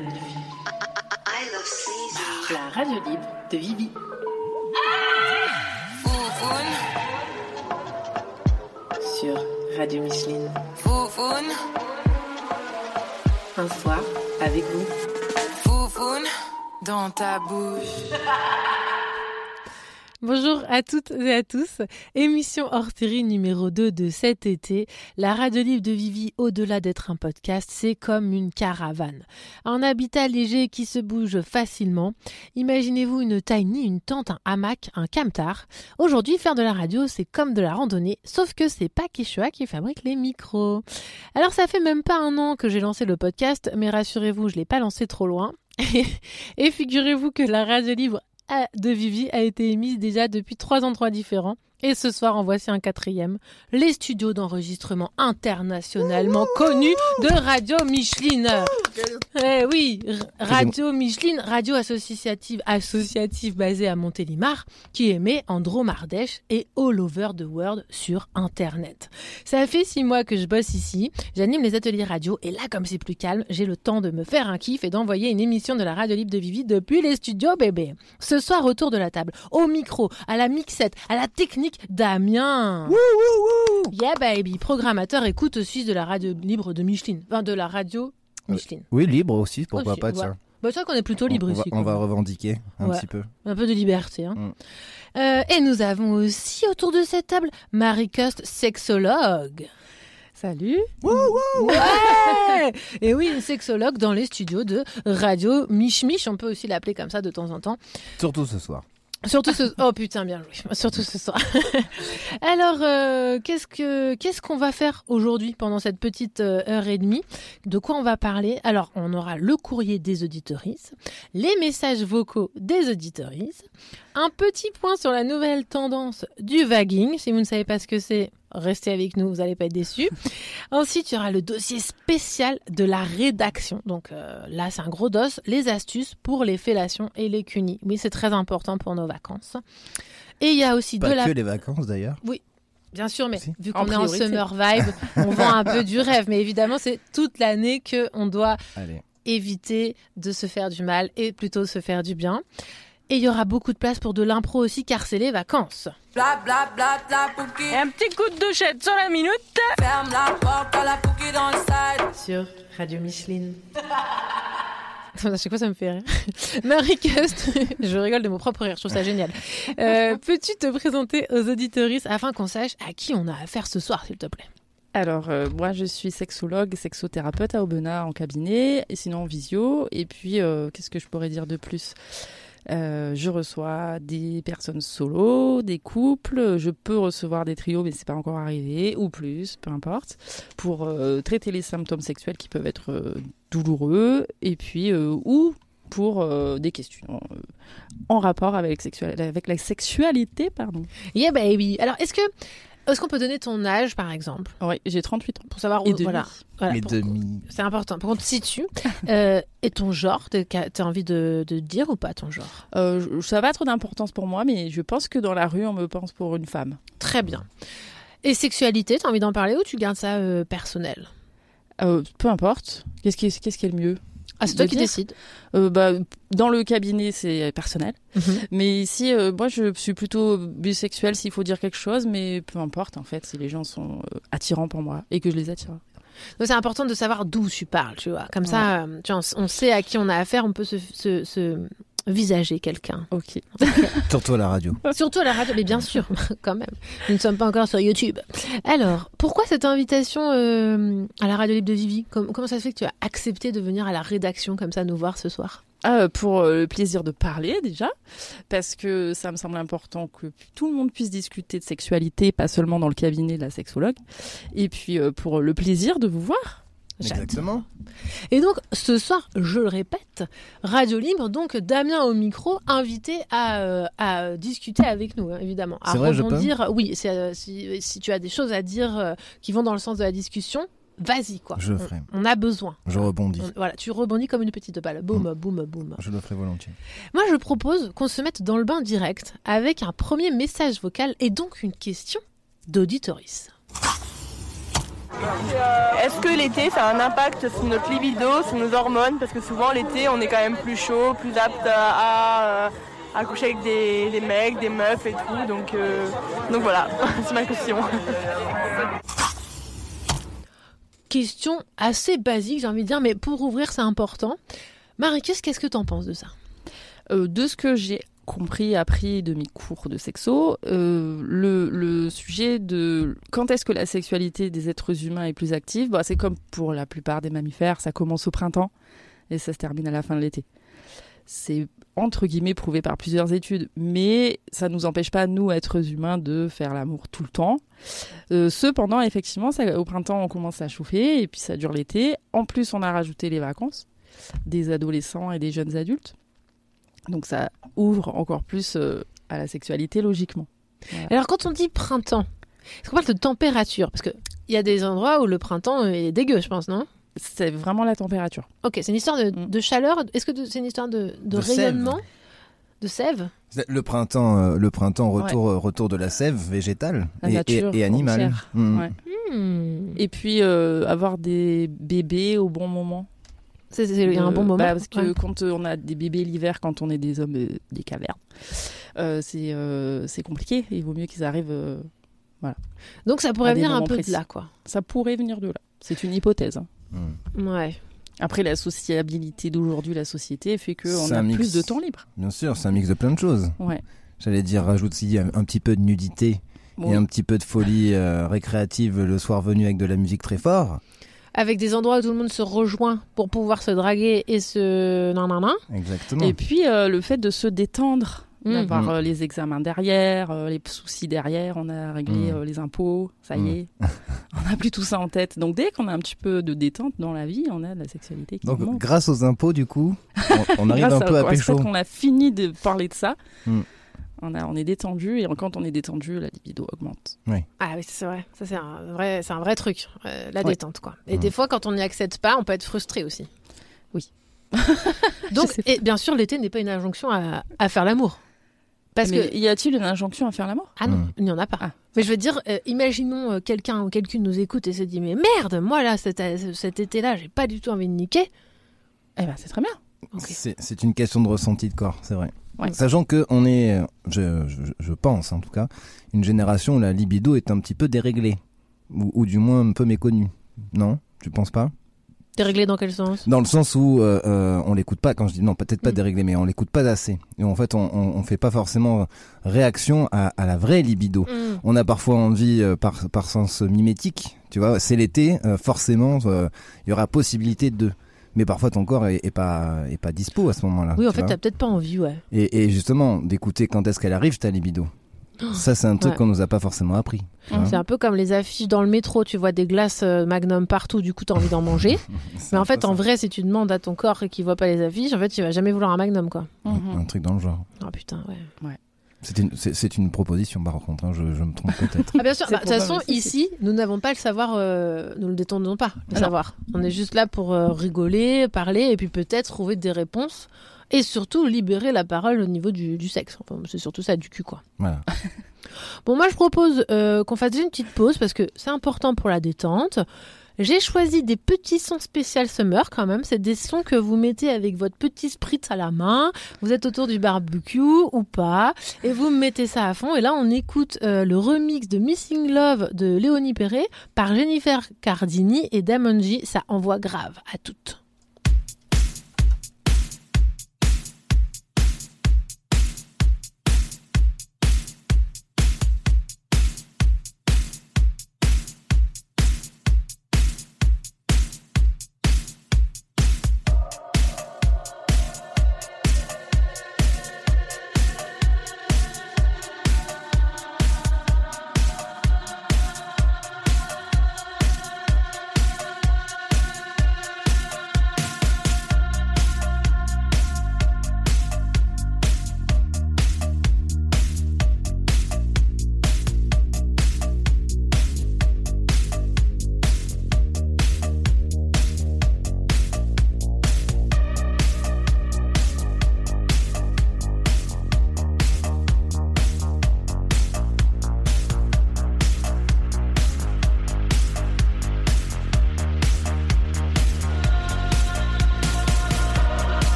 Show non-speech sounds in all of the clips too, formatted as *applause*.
magnifique. La radio libre de Vivi. Sur Radio Micheline. Un soir avec vous. dans ta bouche. *laughs* Bonjour à toutes et à tous. Émission hors série numéro 2 de cet été. La radio libre de Vivi, au-delà d'être un podcast, c'est comme une caravane. Un habitat léger qui se bouge facilement. Imaginez-vous une tiny, une tente, un hamac, un camtar. Aujourd'hui, faire de la radio, c'est comme de la randonnée, sauf que c'est pas Kishua qui fabrique les micros. Alors ça fait même pas un an que j'ai lancé le podcast, mais rassurez-vous, je l'ai pas lancé trop loin. *laughs* Et figurez-vous que la radio libre de Vivi a été émise déjà depuis trois endroits différents. Et ce soir, en voici un quatrième. Les studios d'enregistrement internationalement connus de Radio Micheline. Eh oui, Radio Micheline, radio associative, associative basée à Montélimar, qui émet en Dromardèche et all over the world sur Internet. Ça fait six mois que je bosse ici, j'anime les ateliers radio, et là, comme c'est plus calme, j'ai le temps de me faire un kiff et d'envoyer une émission de la radio libre de Vivi depuis les studios bébé. Ce soir, autour de la table, au micro, à la mixette, à la technique, Damien. Yeah baby, programmateur écoute suisse de la radio libre de Micheline, enfin de la radio Micheline. Oui, libre aussi, pourquoi Aussi, pas ça. Bah, c'est vrai qu'on est plutôt libre on, va, ici. on quoi. va revendiquer un Ouais. petit peu. Un peu de liberté. Hein. Mm. Euh, et nous avons aussi autour de cette table Marie Coste, sexologue. Salut. Ouais Et oui, une sexologue dans les studios de Radio Mich Mich, on peut aussi l'appeler comme ça de temps en temps. Surtout ce soir. Surtout ce oh putain bien joué *laughs* surtout ce soir. *laughs* Alors euh, qu'est-ce que qu'est-ce qu'on va faire aujourd'hui pendant cette petite euh, heure et demie? De quoi on va parler? Alors on aura le courrier des auditorices, les messages vocaux des auditorices, un petit point sur la nouvelle tendance du vagging. Si vous ne savez pas ce que c'est, restez avec nous, vous n'allez pas être déçus. *laughs* Ensuite, il y aura le dossier spécial de la rédaction. Donc euh, là, c'est un gros dos, les astuces pour les fellations et les cunis. Oui, c'est très important pour nos vacances. Et il y a aussi Pas de la... que les vacances d'ailleurs. Bien sûr, mais Si. vu En qu'on est en summer vibe, on *laughs* vend un peu du rêve. Mais évidemment, c'est toute l'année qu'on doit Allez. éviter de se faire du mal et plutôt se faire du bien. Et il y aura beaucoup de place pour de l'impro aussi, car c'est les vacances. Bla bla bla. Et un petit coup de douchette sur la minute. Ferme la porte à la pouki dans le side. Sur Radio Micheline. À chaque fois, ça me fait rire. *laughs* Marie Cust, *laughs* je rigole de mon propre rire, je trouve ça génial. Euh, Peux-tu te présenter aux auditoristes afin qu'on sache à qui on a affaire ce soir, s'il te plaît? Alors, euh, moi, je suis sexologue, sexothérapeute à Aubenas en cabinet, et sinon en visio. Et puis, euh, qu'est-ce que je pourrais dire de plus? Euh, je reçois des personnes solo, des couples, je peux recevoir des trios, mais c'est pas encore arrivé, ou plus, peu importe, pour euh, traiter les symptômes sexuels qui peuvent être euh, douloureux, et puis ou pour des questions en rapport avec, avec la sexualité, pardon. Yeah baby. Alors, est-ce que est-ce qu'on peut donner ton âge, par exemple, Oui, j'ai 38 ans. pour savoir Et où demi. voilà, voilà, pour-. C'est important. Pour qu'on te situe. *laughs* Euh, et ton genre, t'as envie de, de dire ou pas ton genre? Euh, ça n'a pas trop d'importance pour moi, mais je pense que dans la rue, on me pense pour une femme. Très bien. Et sexualité, t'as envie d'en parler ou tu gardes ça euh, personnel? Euh, peu importe. Qu'est-ce qui, est- qu'est-ce qui est le mieux? Ah, c'est toi qui décides. Euh, bah, Dans le cabinet, c'est personnel. Mais ici, euh, moi, je suis plutôt bisexuelle s'il faut dire quelque chose, mais peu importe, en fait, si les gens sont euh, attirants pour moi et que je les attire. Donc, c'est important de savoir d'où tu parles, tu vois. Comme ça, tu vois, on sait à qui on a affaire, on peut se, se- se visager quelqu'un. Ok. *laughs* Surtout à la radio. Surtout à la radio, mais bien sûr, *laughs* quand même. Nous ne sommes pas encore sur YouTube. Alors, pourquoi cette invitation euh, à la radio libre de Vivi? Com- Comment ça se fait que tu as accepté de venir à la rédaction comme ça nous voir ce soir? Ah, pour euh, le plaisir de parler déjà, parce que ça me semble important que tout le monde puisse discuter de sexualité, pas seulement dans le cabinet de la sexologue, et puis euh, pour le plaisir de vous voir. Exactement. Et donc, ce soir, je le répète, Radio Libre, donc Damien au micro, invité à, euh, à discuter avec nous, hein, évidemment. À vrai, rebondir. Oui, euh, si, si tu as des choses à dire euh, qui vont dans le sens de la discussion, vas-y, quoi. Je On- ferai. On, a besoin. Je rebondis. On- voilà, tu rebondis comme une petite balle. Boum, boum, boum. Je le ferai volontiers. Moi, je propose qu'on se mette dans le bain direct avec un premier message vocal et donc une question d'auditoris. Est-ce que l'été, ça a un impact sur notre libido, sur nos hormones? Parce que souvent, l'été, on est quand même plus chaud, plus apte à, à, à coucher avec des, des mecs, des meufs et tout. Donc, euh, donc voilà, *laughs* c'est ma question. Question assez basique, j'ai envie de dire, mais pour ouvrir, c'est important. Marie-Cus, qu'est-ce que t'en penses de ça? Euh, de ce que j'ai compris, appris de mes cours de sexo, euh, le, le sujet de quand est-ce que la sexualité des êtres humains est plus active, bah, c'est comme pour la plupart des mammifères, ça commence au printemps et ça se termine à la fin de l'été. C'est entre guillemets prouvé par plusieurs études, mais ça nous empêche pas, nous, êtres humains, de faire l'amour tout le temps. Euh, cependant, effectivement, au printemps, on commence à chauffer et puis ça dure l'été. En plus, on a rajouté les vacances des adolescents et des jeunes adultes. Donc ça ouvre encore plus euh, à la sexualité logiquement. Alors, quand on dit printemps, est-ce qu'on parle de température? Parce qu'il y a des endroits où le printemps est dégueu, je pense, non? C'est vraiment la température. Ok, c'est une histoire de, Mm. de chaleur? Est-ce que c'est une histoire de, de De rayonnement? De sève? Le printemps, euh, le printemps retour, euh, retour de la sève végétale La et, nature et- et animale. Mm. Ouais. Hmm. Et puis euh, avoir des bébés au bon moment. C'est- c'est- Il y a un bon Euh, moment. bah, parce que Ouais. quand euh, on a des bébés l'hiver, quand on est des hommes euh, des cavernes, euh, c'est euh, c'est compliqué. Il vaut mieux qu'ils arrivent. euh, Donc ça pourrait venir un peu précis. de là, quoi. ça pourrait venir de là. C'est une hypothèse. hein. Mm. Ouais. Après, la sociabilité d'aujourd'hui, la société fait qu'on a mix. plus de temps libre. Bien sûr, c'est un mix de plein de choses. Ouais. J'allais dire, rajoute aussi un, un petit peu de nudité Bon, et un petit peu de folie euh, récréative le soir venu avec de la musique très fort. Avec des endroits où tout le monde se rejoint pour pouvoir se draguer et se... Non, non, non. Exactement. Et puis euh, le fait de se détendre, Mm. d'avoir Mm. euh, les examens derrière, euh, les soucis derrière, on a réglé Mm. euh, les impôts, ça Mm. y est, *laughs* on n'a plus tout ça en tête. Donc dès qu'on a un petit peu de détente dans la vie, on a de la sexualité qui Donc, monte. grâce aux impôts, du coup, on, on *laughs* arrive Grâce un peu à fait pécho. qu'on a fini de parler de ça, Mm. On, a, on est détendu et quand on est détendu, la libido augmente. Ah oui, c'est vrai. Ça, c'est un vrai, c'est un vrai truc. euh, la Ouais. détente, quoi. Et Mm. des fois, quand on n'y accède pas, on peut être frustré aussi. Oui. *laughs* Donc, et bien sûr, l'été n'est pas une injonction à, à faire l'amour. Parce Mais que y a-t-il une injonction à faire la mort Ah non, Mm. il n'y en a pas. Ah. Mais je veux dire, euh, imaginons euh, quelqu'un ou quelqu'une nous écoute et se dit Mais merde, moi là, cet, cet été-là, j'ai pas du tout envie de niquer. Eh ben c'est très bien. C'est une question de ressenti de corps, c'est vrai. Ouais. Sachant que on est, je, je, je pense en tout cas, une génération où la libido est un petit peu déréglée, ou, ou du moins un peu méconnue. Non? Tu penses pas? T'es réglé dans quel sens? Dans le sens où euh, euh, on l'écoute pas, quand je dis non, peut-être pas Mm. déréglée, mais on l'écoute pas assez. Et en fait, on, on, on fait pas forcément réaction à, à la vraie libido. Mm. On a parfois envie, euh, par, par sens mimétique, tu vois, c'est l'été, euh, forcément, euh, il y aura possibilité de. Mais parfois ton corps est, est pas est pas dispo à ce moment-là. Oui, en tu fait, t'as peut-être pas envie, ouais. et, et justement d'écouter quand est-ce qu'elle arrive ta libido. Ça c'est un truc Ouais. qu'on nous a pas forcément appris. tu vois. C'est un peu comme les affiches dans le métro, tu vois des glaces euh, Magnum partout, du coup t'as envie d'en manger. *laughs* Mais en fait, en vrai, si tu demandes à ton corps qu'il voit pas les affiches, en fait, il va jamais vouloir un Magnum, quoi. Mhm. un truc dans le genre. Ah putain, ouais. C'est une, proposition par contre, hein, je, je me trompe peut-être. Ah bien sûr, C'est bah, de toute façon, ici, nous n'avons pas le savoir, euh, nous le détendons pas, le savoir. On est juste là pour euh, rigoler, parler, et puis peut-être trouver des réponses. Et surtout, libérer la parole au niveau du, du sexe. Enfin, c'est surtout ça, du cul, quoi. voilà. *laughs* Bon, moi, je propose euh, qu'on fasse une petite pause, parce que c'est important pour la détente. J'ai choisi des petits sons spécial summer quand même. C'est des sons que vous mettez avec votre petit spritz à la main. Vous êtes autour du barbecue ou pas. Et vous mettez ça à fond. Et là, on écoute euh, le remix de Missing Love de Léonie Perret par Jennifer Cardini et Damonji. Ça envoie grave à toutes.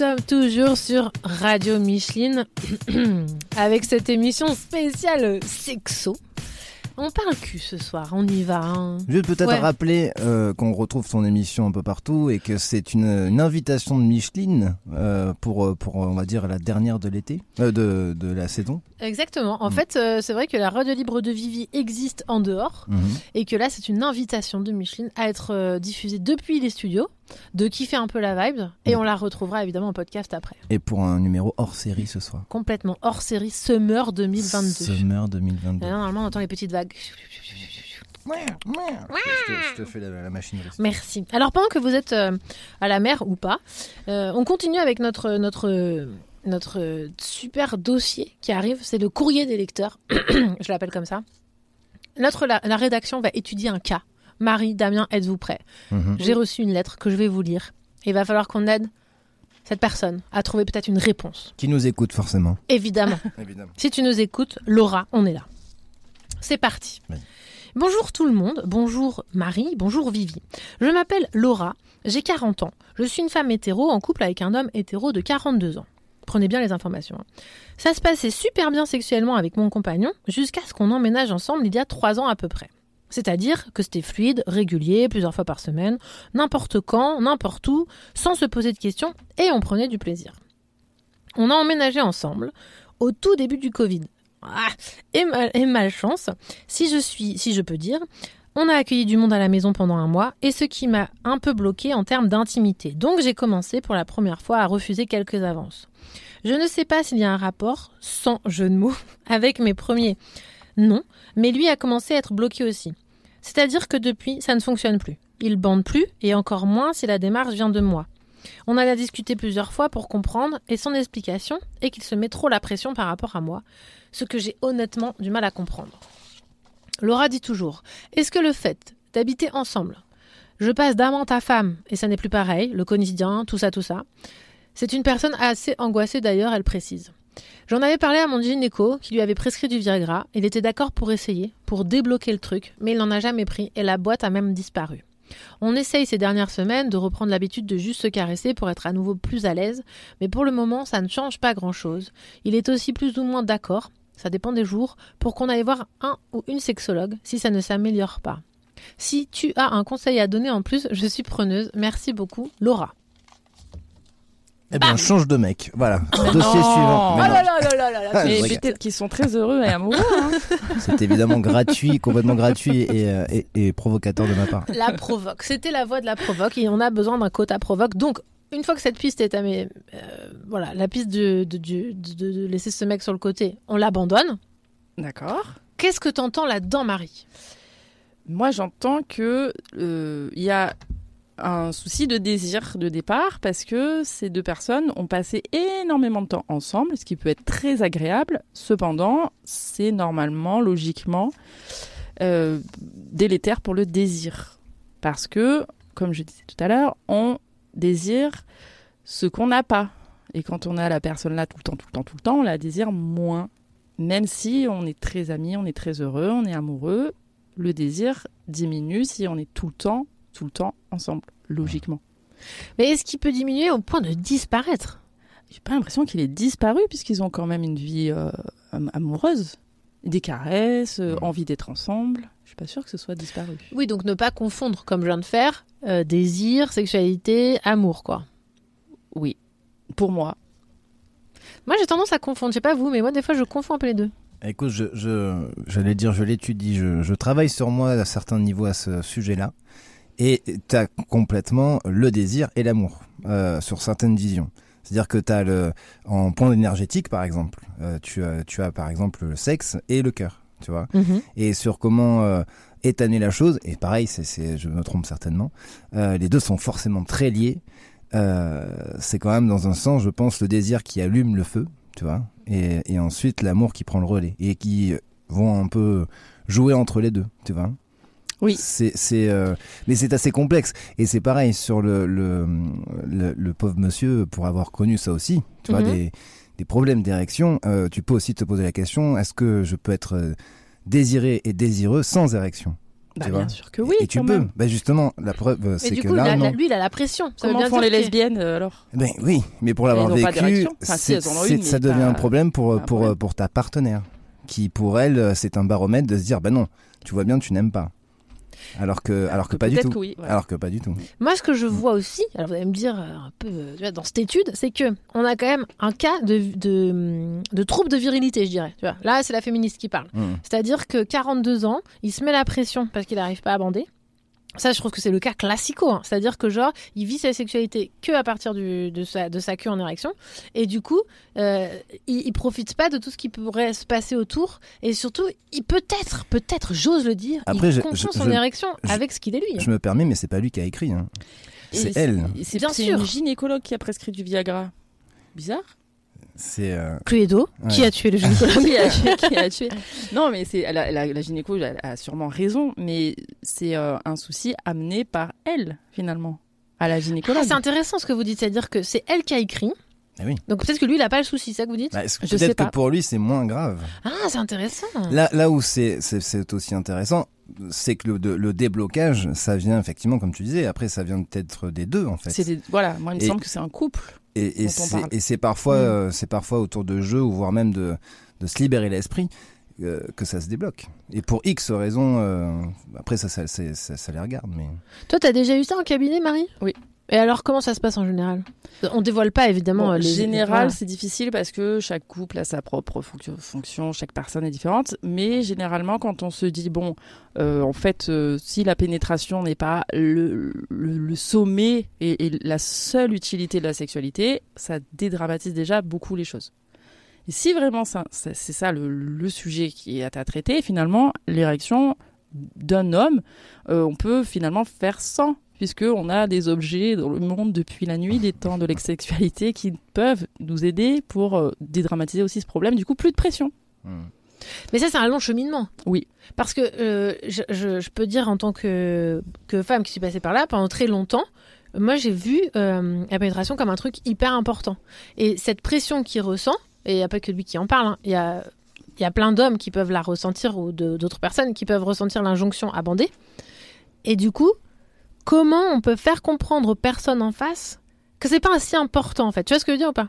Sommes toujours sur Radio Micheline *clears throat* avec cette émission spéciale sexo. On parle cul ce soir, on y va. hein. Juste peut-être Ouais. rappeler euh, qu'on retrouve son émission un peu partout et que c'est une, une invitation de Micheline euh, pour, pour, on va dire, la dernière de l'été, euh, de, de la saison. Exactement. En Mm. fait, c'est vrai que la radio libre de Vivi existe en dehors Mhm. et que là, c'est une invitation de Micheline à être diffusée depuis les studios, de kiffer un peu la vibe et on la retrouvera évidemment en podcast après. Et pour un numéro hors série ce soir. Complètement hors série Summer 2022. Summer 2022. Et là, normalement, on entend les petites vagues. Je te, je te fais la, la. Merci. Alors pendant que vous êtes euh, à la mer ou pas, euh, on continue avec notre notre notre super dossier qui arrive. C'est le courrier des lecteurs. *clears throat* Je l'appelle comme ça. Notre la, la rédaction va étudier un cas. Marie, Damien, êtes-vous prêts Mhm. J'ai reçu une lettre que je vais vous lire. Et il va falloir qu'on aide cette personne à trouver peut-être une réponse. Qui nous écoute forcément. Évidemment. *laughs* Évidemment. Si tu nous écoutes, Laura, on est là. C'est parti. Oui. Bonjour tout le monde, bonjour Marie, bonjour Vivi. Je m'appelle Laura, j'ai 40 ans. Je suis une femme hétéro en couple avec un homme hétéro de 42 ans. Prenez bien les informations. hein. Ça se passait super bien sexuellement avec mon compagnon jusqu'à ce qu'on emménage ensemble il y a 3 ans à peu près. C'est-à-dire que c'était fluide, régulier, plusieurs fois par semaine, n'importe quand, n'importe où, sans se poser de questions, et on prenait du plaisir. On a emménagé ensemble au tout début du Covid. Ah, et, mal, et malchance, si je suis, si je peux dire, on a accueilli du monde à la maison pendant un mois, et ce qui m'a un peu bloqué en termes d'intimité. Donc j'ai commencé pour la première fois à refuser quelques avances. Je ne sais pas s'il y a un rapport, sans jeu de mots, *laughs* avec mes premiers non, mais lui a commencé à être bloqué aussi. C'est-à-dire que depuis, ça ne fonctionne plus. Il bande plus, et encore moins si la démarche vient de moi. On a discuté plusieurs fois pour comprendre, et son explication est qu'il se met trop la pression par rapport à moi, ce que j'ai honnêtement du mal à comprendre. Laura dit toujours Est-ce que le fait d'habiter ensemble, je passe d'amant à femme, et ça n'est plus pareil, le quotidien, tout ça, tout ça? C'est une personne assez angoissée d'ailleurs, elle précise. J'en avais parlé à mon gynéco qui lui avait prescrit du Viagra. Il était d'accord pour essayer, pour débloquer le truc, mais il n'en a jamais pris et la boîte a même disparu. On essaye ces dernières semaines de reprendre l'habitude de juste se caresser pour être à nouveau plus à l'aise, mais pour le moment ça ne change pas grand-chose. Il est aussi plus ou moins d'accord, ça dépend des jours, pour qu'on aille voir un ou une sexologue si ça ne s'améliore pas. Si tu as un conseil à donner en plus, je suis preneuse. Merci beaucoup, Laura. Eh bien, change de mec. Voilà. *laughs* Dossier non. suivant. Mais Oh non, là là là là Ah, je Mais peut-être qu'ils sont très heureux et amoureux. hein. *laughs* C'est évidemment gratuit, complètement gratuit et, euh, et, et provocateur de ma part. La provoque. C'était la voix de la provoque et on a besoin d'un quota provoque. Donc, une fois que cette piste est à mes, euh, voilà, la piste de, de, de, de- de laisser ce mec sur le côté, on l'abandonne. D'accord. Qu'est-ce que t'entends là-dedans, Marie? Moi, j'entends que euh, il y a un souci de désir de départ parce que ces deux personnes ont passé énormément de temps ensemble, ce qui peut être très agréable. Cependant, c'est normalement, logiquement, euh, délétère pour le désir. Parce que, comme je disais tout à l'heure, on désire ce qu'on n'a pas. Et quand on a la personne là tout le temps, tout le temps, tout le temps, on la désire moins. Même si on est très amis, on est très heureux, on est amoureux, le désir diminue si on est tout le temps, tout le temps ensemble, logiquement. Mais est-ce qu'il peut diminuer au point de disparaître? J'ai pas l'impression qu'il est disparu puisqu'ils ont quand même une vie euh, am- amoureuse. Des caresses, euh, envie d'être ensemble. Je suis pas sûre que ce soit disparu. Oui, donc ne pas confondre, comme je viens de faire, euh, désir, sexualité, amour, quoi. Oui, pour moi. Moi, j'ai tendance à confondre. Je sais pas vous, mais moi, des fois, je confonds un peu les deux. Écoute, je, je, j'allais dire, je l'étudie, je, je travaille sur moi à certains niveaux à ce sujet-là. Et tu as complètement le désir et l'amour euh, sur certaines visions. C'est-à-dire que tu as le, en point énergétique, par exemple, euh, tu, as, tu as par exemple le sexe et le cœur, tu vois. Et sur comment euh, étaner la chose, et pareil, c'est, c'est, je me trompe certainement, euh, les deux sont forcément très liés. Euh, c'est quand même dans un sens, je pense, le désir qui allume le feu, tu vois, et, et ensuite l'amour qui prend le relais et qui vont un peu jouer entre les deux, tu vois. Oui. C'est, c'est, euh, mais c'est assez complexe. Et c'est pareil sur le, le, le, le pauvre monsieur, pour avoir connu ça aussi, tu vois, Mhm. des, des problèmes d'érection, euh, tu peux aussi te poser la question, est-ce que je peux être euh, désiré et désireux sans érection Bah, bien sûr que oui. et tu peux. même. Bah justement, la preuve, Mais c'est du que coup, là, la- non. la- lui, il a la pression. Ça veut Comment bien font dire les lesbiennes euh, alors? Ben oui, mais pour l'avoir vécu. Enfin, si, une, ça devient pas- un problème pour, un pour, problème. pour ta partenaire, qui pour elle, c'est un baromètre de se dire, ben non, tu vois bien, tu n'aimes pas. Alors que, alors que, pas du tout. que oui. voilà. Alors que pas du tout. Moi, ce que je vois aussi, alors vous allez me dire euh, un peu euh, dans cette étude, c'est que on a quand même un cas de, de, de trouble de virilité, je dirais. Tu vois. Là, c'est la féministe qui parle. Mm. C'est-à-dire que 42 ans, il se met la pression parce qu'il n'arrive pas à bander. Ça, je trouve que c'est le cas classico. hein. C'est-à-dire que, genre, il vit sa sexualité que à partir du- de, sa, de sa queue en érection. Et du coup, euh, il, il profite pas de tout ce qui pourrait se passer autour. Et surtout, il peut-être, peut-être, j'ose le dire, Après, il je- confond je- son je- érection je- avec ce qu'il est lui. hein. Je me permets, mais c'est pas lui qui a écrit. hein. C'est elle. C'est Bien c'est sûr. une gynécologue qui a prescrit du Viagra. Bizarre. C'est. euh, Cluedo, qui a tué le *laughs* gynécologue qui, a tué, qui a tué. Non, mais c'est la, la, la gynéco elle a sûrement raison, mais c'est euh, un souci amené par elle finalement à la gynécologue. Ah, c'est intéressant ce que vous dites, c'est-à-dire que c'est elle qui a écrit. Ah oui. Donc peut-être que lui, il n'a pas le souci, c'est ça que vous dites bah, Peut-être que pour lui, c'est moins grave. Ah, c'est intéressant. Là, là où c'est aussi intéressant, c'est que le, de- le déblocage, ça vient effectivement, comme tu disais, après, ça vient peut-être des deux, en fait. C'est des- voilà, moi il me Et- semble que c'est un couple. Et, et c'est parle. et c'est parfois, Mm. euh, c'est parfois autour de jeux ou voire même de, de se libérer l'esprit euh, que ça se débloque. Et pour X raisons, euh, après ça ça, c'est- ça, ça les regarde, mais Toi, t'as déjà eu ça en cabinet, Marie? Oui. Et alors, comment ça se passe en général? On dévoile pas, évidemment. Bon, les... général, voilà. c'est difficile parce que chaque couple a sa propre fonction, chaque personne est différente. Mais généralement, quand on se dit, bon, euh, en fait, euh, si la pénétration n'est pas le, le, le sommet et, et la seule utilité de la sexualité, ça dédramatise déjà beaucoup les choses. Et si vraiment ça, ça- c'est ça le, le sujet qui est à traiter, finalement, l'érection d'un homme, euh, on peut finalement faire sans, puisqu'on a des objets dans le monde depuis la nuit des temps de l'exsexualité qui peuvent nous aider pour euh, dédramatiser aussi ce problème. Du coup, plus de pression. mm. Mais ça, c'est un long cheminement. Oui. Parce que euh, je, je- je peux dire, en tant que, que femme qui suis passée par là, pendant très longtemps, moi, j'ai vu euh, la pénétration comme un truc hyper important. Et cette pression qu'il ressent, et il n'y a pas que lui qui en parle, hein, il y a. Il y a plein d'hommes qui peuvent la ressentir ou d'autres personnes qui peuvent ressentir l'injonction à bander. Et du coup, comment on peut faire comprendre aux personnes en face que c'est pas si important en fait Tu vois ce que je veux dire ou pas?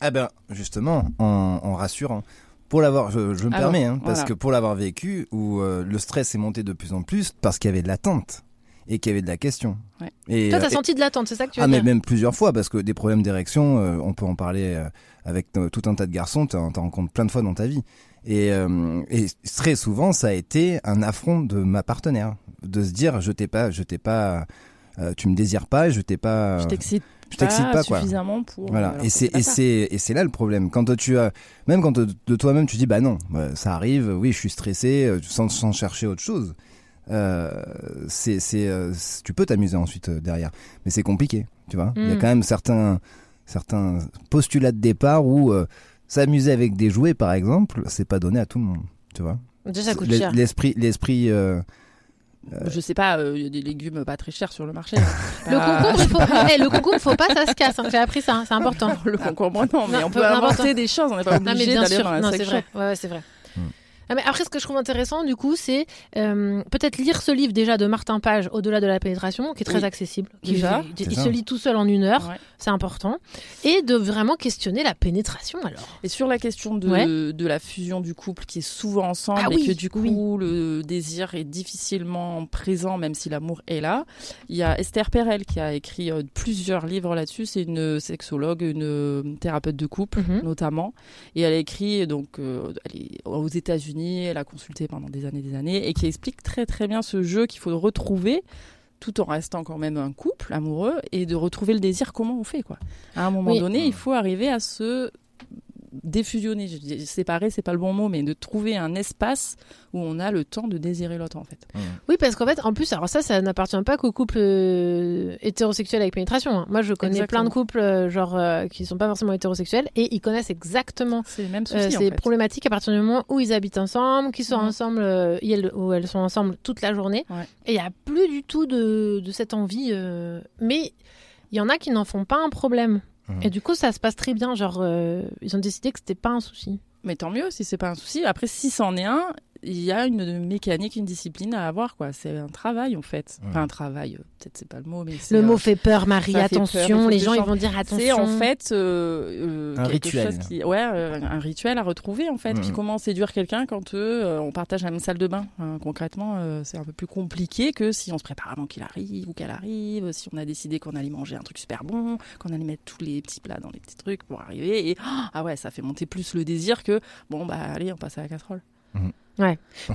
Ah ben justement, en, en rassurant. Pour l'avoir, je, je me Alors, permets, hein, parce voilà. que pour l'avoir vécu, où euh, le stress est monté de plus en plus parce qu'il y avait de l'attente et qu'il y avait de la question. Ouais. Et, Toi, euh, t'as et- senti de l'attente, c'est ça que tu veux ah mais dire? même plusieurs fois parce que des problèmes d'érection, euh, on peut en parler euh, avec euh, tout un tas de garçons, t'en rencontres plein de fois dans ta vie. Et, euh, et très souvent, ça a été un affront de ma partenaire, de se dire je t'ai pas, je t'ai pas, euh, tu me désires pas, je t'ai pas, Je t'excite je t'excite pas, suffisamment pour. Voilà. alors Et c'est pas et ça. c'est et c'est là le problème. Quand tu as même quand de, toi-même tu dis bah non, bah, ça arrive, oui, je suis stressé, euh, sans, sans chercher autre chose. Euh, c'est c'est euh, c- tu peux t'amuser ensuite euh, derrière, mais c'est compliqué, tu vois. Il y a Mm. quand même certains certains postulats de départ où euh, s'amuser avec des jouets par exemple, c'est pas donné à tout le monde, tu vois. Déjà, ça coûte cher. L'esprit l'esprit euh, Je sais pas, euh, il y a des légumes pas très chers sur le marché. *laughs* Le Ah, concombre, il faut... Eh, le concombre, faut pas, ça se casse. hein. J'ai appris ça, hein, c'est important. Le concombre, non, mais Non, on peut inventer des choses, on n'est pas Non, mais obligé bien d'aller sûr, dans la non, c'est vrai. Ouais, ouais, c'est vrai. Ah, mais après, ce que je trouve intéressant, du coup, c'est euh, peut-être lire ce livre déjà de Martin Page, Au-delà de la pénétration, qui est très Oui. accessible. Qui- Déjà, il, c'est il ça. se lit tout seul en une heure, Ouais. c'est important. Et de vraiment questionner la pénétration, alors. Et sur la question de, Ouais. de la fusion du couple qui est souvent ensemble Ah et oui, que du coup oui. le désir est difficilement présent même si l'amour est là, il y a Esther Perel qui a écrit euh, plusieurs livres là-dessus. C'est une sexologue, une euh, thérapeute de couple Mhm. notamment, et elle a écrit donc euh, elle est aux États-Unis, elle a consulté pendant des années, des années, et qui explique très très bien ce jeu qu'il faut retrouver tout en restant quand même un couple amoureux et de retrouver le désir comment on fait quoi. À un moment Oui. donné, il faut arriver à se défusionner, je dis séparer, c'est pas le bon mot, mais de trouver un espace où on a le temps de désirer l'autre en fait. Oui, parce qu'en fait, en plus, alors ça, ça n'appartient pas qu'aux couples euh, hétérosexuels avec pénétration. hein. Moi, je connais Exactement. plein de couples, euh, genre, euh, qui sont pas forcément hétérosexuels, et ils connaissent exactement Euh, souci en c'est fait. problématique à partir du moment où ils habitent ensemble, qu'ils sont Mhm. ensemble, euh, elles- où elles sont ensemble toute la journée. Ouais. Et il n'y a plus du tout de, de cette envie. euh, Mais il y en a qui n'en font pas un problème. Mhm. Et du coup, ça se passe très bien. Genre, euh, ils ont décidé que c'était pas un souci. Mais tant mieux si c'est pas un souci. Après, si c'en est un, il y a une mécanique, une discipline à avoir, quoi. C'est un travail, en fait. Ouais. Enfin, un travail, euh, peut-être c'est pas le mot, mais c'est Le mot fait peur, Marie. peur, attention, les gens ils vont dire attention. C'est en fait euh, euh, Un quelque rituel. chose qui, ouais, euh, un rituel à retrouver en fait. Puis comment séduire quelqu'un quand euh, on partage la même salle de bain hein. Concrètement, euh, c'est un peu plus compliqué que si on se prépare avant qu'il arrive ou qu'elle arrive, si on a décidé qu'on allait manger un truc super bon, qu'on allait mettre tous les petits plats dans les petits trucs pour arriver. Et ah ouais, ça fait monter plus le désir que bon bah allez, on passe à la casserole.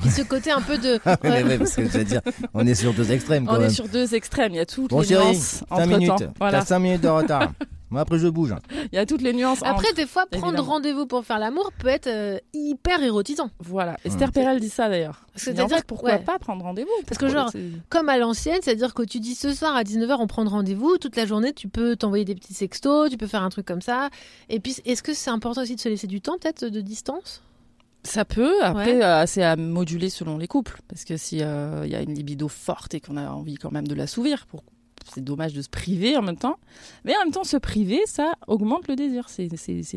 Puis ce côté un peu de. *laughs* Ah oui, mais ouais, parce que je veux dire, on est sur deux extrêmes quand On même. est sur deux extrêmes. Il y a toutes Bon les chérie, nuances 5 entre minutes. temps. Voilà, T'as 5 minutes de retard. Moi après je bouge. il y a toutes les nuances. Après, entre- des fois, prendre rendez-vous pour faire l'amour peut être euh, hyper érotisant. Voilà. Esther Perel dit ça d'ailleurs. Dit, en c'est-à-dire fait, pourquoi ouais. pas prendre rendez-vous Parce que genre, Comme à l'ancienne, c'est-à-dire que tu dis ce soir à 19h, on prend rendez-vous. Toute la journée, tu peux t'envoyer des petits sextos, tu peux faire un truc comme ça. Et puis, est-ce que c'est important aussi de se laisser du temps, peut-être, de distance? Ça peut, après, Ouais. euh, c'est à moduler selon les couples. Parce que s'il y a une libido forte et qu'on a envie quand même de l'assouvir, pour... c'est dommage de se priver en même temps. Mais en même temps, se priver, ça augmente le désir. C'est,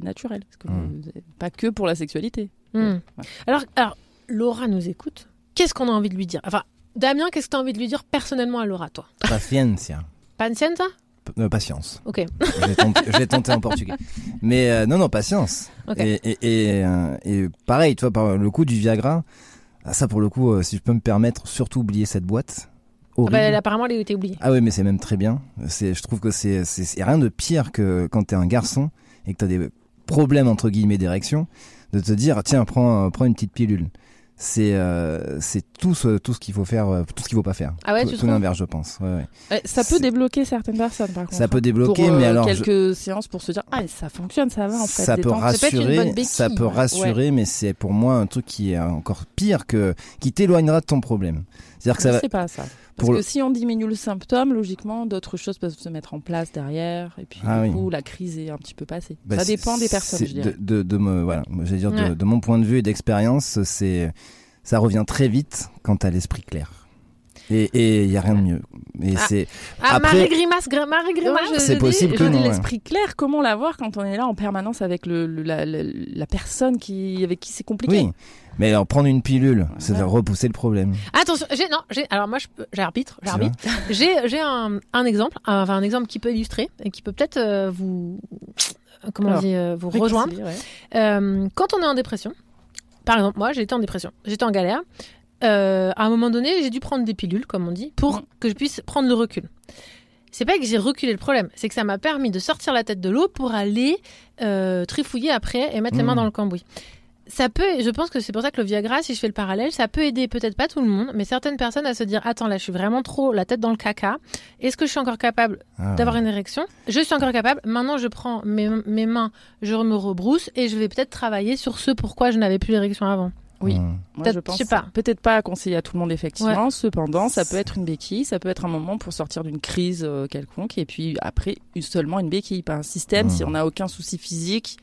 naturel. Parce que, Mm. euh, Pas que pour la sexualité. Ouais. alors, alors, Laura nous écoute. Qu'est-ce qu'on a envie de lui dire? Enfin, Damien, qu'est-ce que tu as envie de lui dire personnellement à Laura, toi? Paciencia. Pacienza P- euh, patience. Ok. Je l'ai tenté, je l'ai tenté en portugais. Mais euh, non, non, patience. Ok. Et, et, et, euh, et pareil, tu vois, par le coup du Viagra, ah, ça pour le coup, si je peux me permettre, surtout oublier cette boîte. Ah bah, elle, apparemment, elle a été oubliée. Ah oui, mais c'est même très bien. C'est, je trouve que c'est, c'est, c'est rien de pire que quand t'es un garçon et que t'as des problèmes entre guillemets d'érection, de te dire tiens prends, prends une petite pilule. C'est, euh, c'est tout ce, tout ce qu'il faut faire, euh, tout ce qu'il faut pas faire. Ah ouais, tout, tout l'inverse, je pense. Ouais, ouais. Ouais, ça peut débloquer certaines personnes, par contre. Ça peut débloquer, Pour, euh, mais alors je- quelques séances pour se dire ah ça fonctionne ça va en fait ça peut rassurer, béquille. ça peut Ouais. rassurer, mais c'est pour moi un truc qui est encore pire que qui t'éloignera de ton problème. C'est-à-dire que ça Je va. sais pas ça. pour Parce le- que si on diminue le symptôme, logiquement, d'autres choses peuvent se mettre en place derrière. Et puis, Ah du oui. coup, la crise est un petit peu passée. Bah, ça dépend des personnes, je dirais. De, de, de me, voilà, dire de- Ouais. de, mon point de vue et d'expérience, c'est ça revient très vite quand t'as l'esprit clair. Et il y a rien de mieux. Et Ah. c'est Ah, Après- Marie Grimace, Gr- Marie Grimace. C'est possible dis- que je dis non, ouais. l'esprit clair, comment l'avoir quand on est là en permanence avec le, le- la, la- la personne qui, avec qui c'est compliqué? Oui. Mais alors prendre une pilule, ça Ouais. va repousser le problème. Attention, j'ai non, j'ai alors moi j'arbitre, C'est j'arbitre. J'ai j'ai un, un exemple, un- enfin un exemple qui peut illustrer et qui peut peut-être euh, vous comment on dit euh, vous rejoindre. c'est- ouais. Euh, quand on est en dépression, par exemple, moi j'étais en dépression, j'étais en galère. Euh, à un moment donné, j'ai dû prendre des pilules, comme on dit, pour que je puisse prendre le recul. C'est pas que j'ai reculé le problème, c'est que ça m'a permis de sortir la tête de l'eau pour aller euh, trifouiller après et mettre les mains dans le cambouis. Ça peut, je pense que c'est pour ça que le Viagra, si je fais le parallèle, ça peut aider peut-être pas tout le monde, mais certaines personnes à se dire attends là, je suis vraiment trop la tête dans le caca. Est-ce que je suis encore capable Ah, d'avoir une érection? Je suis encore capable. Maintenant, je prends mes, mes mains, je me rebrousse et je vais peut-être travailler sur ce pourquoi je n'avais plus d'érection avant. Oui. hum. Moi, Peut-être- je pense pas. peut-être pas à conseiller à tout le monde effectivement. Cependant, ça peut être une béquille, ça peut être un moment pour sortir d'une crise euh, quelconque, et puis après seulement une béquille, pas un système. Mm. Si on n'a aucun souci physique,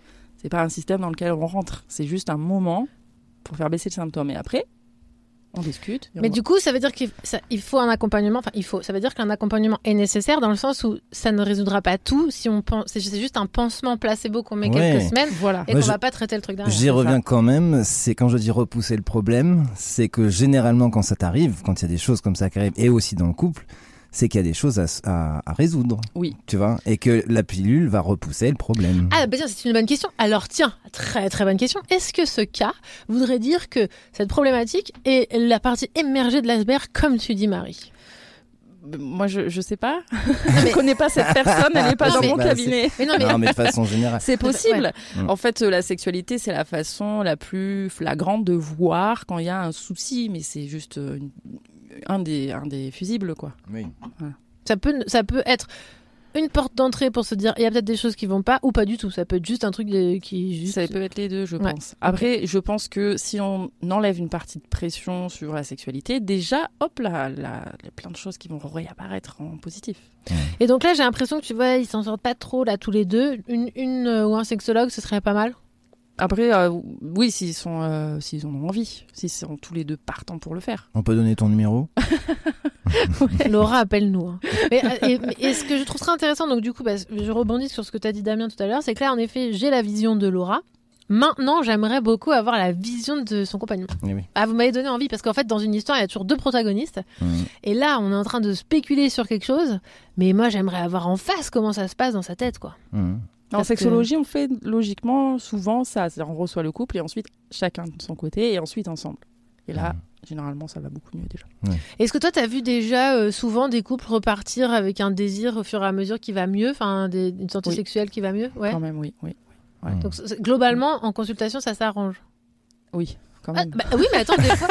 c'est pas un système dans lequel on rentre. C'est juste un moment pour faire baisser le symptôme. Et après, on discute. Mais on- du coup, ça veut dire qu'il faut un accompagnement. Enfin, il faut. Ça veut dire qu'un accompagnement est nécessaire dans le sens où ça ne résoudra pas tout. Si on pense, c'est juste un pansement placebo qu'on met Ouais. quelques semaines voilà. et qu'on va pas traiter le truc derrière. J'y reviens ça. quand même. C'est quand je dis repousser le problème, c'est que généralement quand ça t'arrive, quand il y a des choses comme ça qui arrivent, et aussi dans le couple, c'est qu'il y a des choses à, s- à- à résoudre. Oui. Tu vois, et que la pilule va repousser le problème. Ah, bah tiens, c'est une bonne question. Alors, tiens, très très bonne question. Est-ce que ce cas voudrait dire que cette problématique est la partie émergée de l'iceberg, comme tu dis, Marie? Moi, je, je sais pas. *laughs* je connais pas cette personne, elle n'est pas Non, dans mais- mon Bah, cabinet. Mais non, mais Non, mais de façon générale. C'est possible. Ouais. En fait, euh, la sexualité, c'est la façon la plus flagrante de voir quand il y a un souci, mais c'est juste euh, une- un, des, un des fusibles, quoi. Oui. ça peut, ça peut être une porte d'entrée pour se dire il y a peut-être des choses qui vont pas ou pas du tout. Ça peut être juste un truc de- qui juste. Ça peut être les deux, je Ouais. pense. Après, je pense que si on enlève une partie de pression sur la sexualité, déjà, hop là, là, il y a plein de choses qui vont réapparaître en positif. Et donc là, j'ai l'impression que tu vois, ils s'en sortent pas trop là tous les deux. Une, une euh, ou un sexologue, ce serait pas mal. Après, euh, oui, s'ils sont, euh, s'ils en ont envie, s'ils sont tous les deux partants pour le faire. On peut donner ton numéro *laughs* Laura, appelle-nous. hein. Mais, euh, et, ce que je trouve très intéressant, donc du coup, bah, je rebondis sur ce que tu as dit Damien tout à l'heure, c'est que là, en effet, j'ai la vision de Laura. Maintenant, j'aimerais beaucoup avoir la vision de son compagnon. Eh oui. Ah, vous m'avez donné envie parce qu'en fait, dans une histoire, il y a toujours deux protagonistes. Mhm. Et là, on est en train de spéculer sur quelque chose. Mais moi, j'aimerais avoir en face comment ça se passe dans sa tête, quoi. Mhm. En sexologie, on fait logiquement souvent ça. C'est-à-dire, on reçoit le couple et ensuite chacun de son côté et ensuite ensemble. Et là, généralement, ça va beaucoup mieux déjà. Est-ce que toi, tu as vu déjà euh, souvent des couples repartir avec un désir au fur et à mesure qui va mieux, enfin, des- une santé Oui. sexuelle qui va mieux? Ouais. Quand même, oui. Oui, Mhm. Donc, c'est- globalement, en consultation, ça s'arrange? oui quand Ah, bah oui, mais attends, des fois,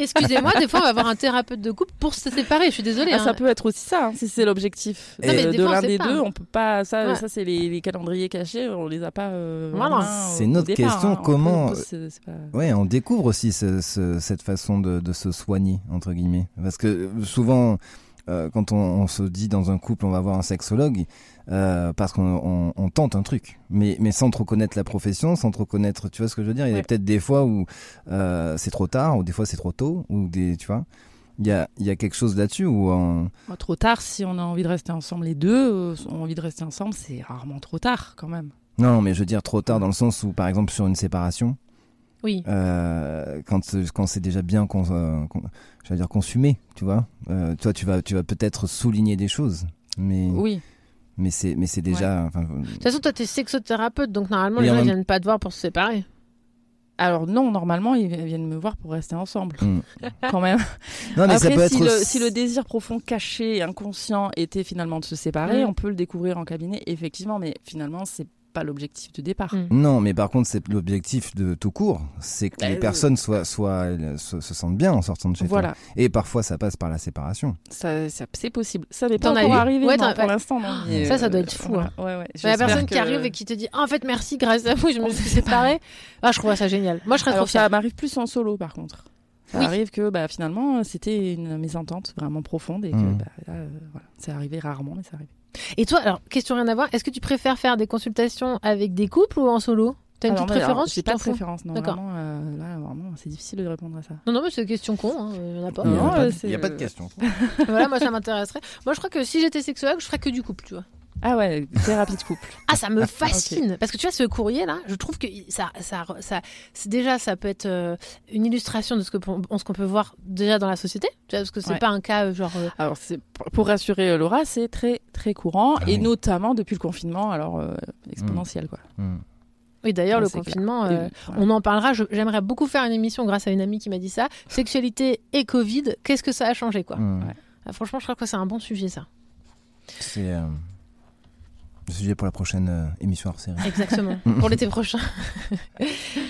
excusez-moi, des fois, on va avoir un thérapeute de couple pour se séparer. Je suis désolée. Ah, hein. ça peut être aussi ça, hein, si c'est l'objectif Non, de, on l'un des pas. deux. On peut pas. Ça, Ouais. ça c'est les, les calendriers cachés. On les a pas. euh, Voilà. C'est autre départ, question, hein. On comment- c'est- c'est pas- Ouais, on découvre aussi ce- ce- cette façon de, de se soigner, entre guillemets. Parce que euh, souvent, euh, quand on, on se dit dans un couple, on va voir un sexologue, euh, parce qu'on on- on tente un truc, mais, mais sans trop connaître la profession, sans trop connaître, tu vois ce que je veux dire Il y a Ouais. peut-être des fois où euh, c'est trop tard, ou des fois c'est trop tôt, ou des, tu vois il y a, y a quelque chose là-dessus où on... Bah, Trop tard, si on a envie de rester ensemble, les deux euh, ont envie de rester ensemble, c'est rarement trop tard quand même. Non, mais je veux dire trop tard dans le sens où, par exemple, sur une séparation, Oui. euh, quand quand c'est déjà bien cons, euh, con- je veux dire consumé, tu vois. Euh, toi, tu vas tu vas peut-être souligner des choses, mais Oui, mais c'est mais c'est déjà. De toute façon, toi, t'es sexothérapeute, donc normalement, Et les en gens même- viennent pas te voir pour se séparer. alors non, normalement, ils viennent me voir pour rester ensemble, Hmm. *laughs* quand même. non, mais Après, ça peut si, être. le, si le désir profond, caché, inconscient était finalement de se séparer, on peut le découvrir en cabinet, effectivement, mais finalement, c'est pas l'objectif de départ. Mm. Non, mais par contre, c'est l'objectif de tout court, c'est que Bah, les euh, personnes soient soient euh, se, se sentent bien en sortant de chez Voilà, toi. Et parfois, ça passe par la séparation. ça, ça- c'est possible. Ça encore eu arrivé Ouais, non, pour l'instant. Ça, ça euh, doit être fou, hein. Ouais, ouais. la personne qui arrive et qui te dit Ah, en fait merci grâce à vous je me *laughs* suis séparée ah je trouve ça génial moi je serais Alors trop fière ça m'arrive plus en solo par contre. Ça Oui. arrive que bah, finalement c'était une mésentente vraiment profonde et que Mhm. bah, là, euh, voilà. c'est arrivé rarement mais ça arrive. et toi alors question rien à voir est-ce que tu préfères faire des consultations avec des couples ou en solo? T'as une Alors, petite préférence J'ai pas de préférence non vraiment euh, là vraiment c'est difficile de répondre à ça. non non mais c'est une question con hein, il y en a pas Il y a Non, pas euh, il y a pas de question. *laughs* voilà moi ça m'intéresserait moi je crois que si j'étais sexologue je ferais que du couple tu vois Ah ouais thérapie de couple. Ah, ça me fascine Parce que tu vois, ce courrier-là, je trouve que ça, ça, ça, c'est déjà, ça peut être euh, une illustration de ce que ce qu'on peut voir déjà dans la société. Tu vois, parce que c'est Ouais. pas un cas euh, genre. euh, Alors pour rassurer euh, Laura c'est très très courant Ah et oui. notamment depuis le confinement alors euh, exponentiel quoi. Hmm. Oui, d'ailleurs, Ah, le confinement, euh, voilà. on en parlera. J'aimerais beaucoup faire une émission grâce à une amie qui m'a dit ça. Sexualité et Covid, qu'est-ce que ça a changé, quoi? Ouais. Ah, Franchement, je crois que c'est un bon sujet, ça. C'est euh, le sujet pour la prochaine euh, émission hors série. Exactement. Pour l'été prochain. *laughs*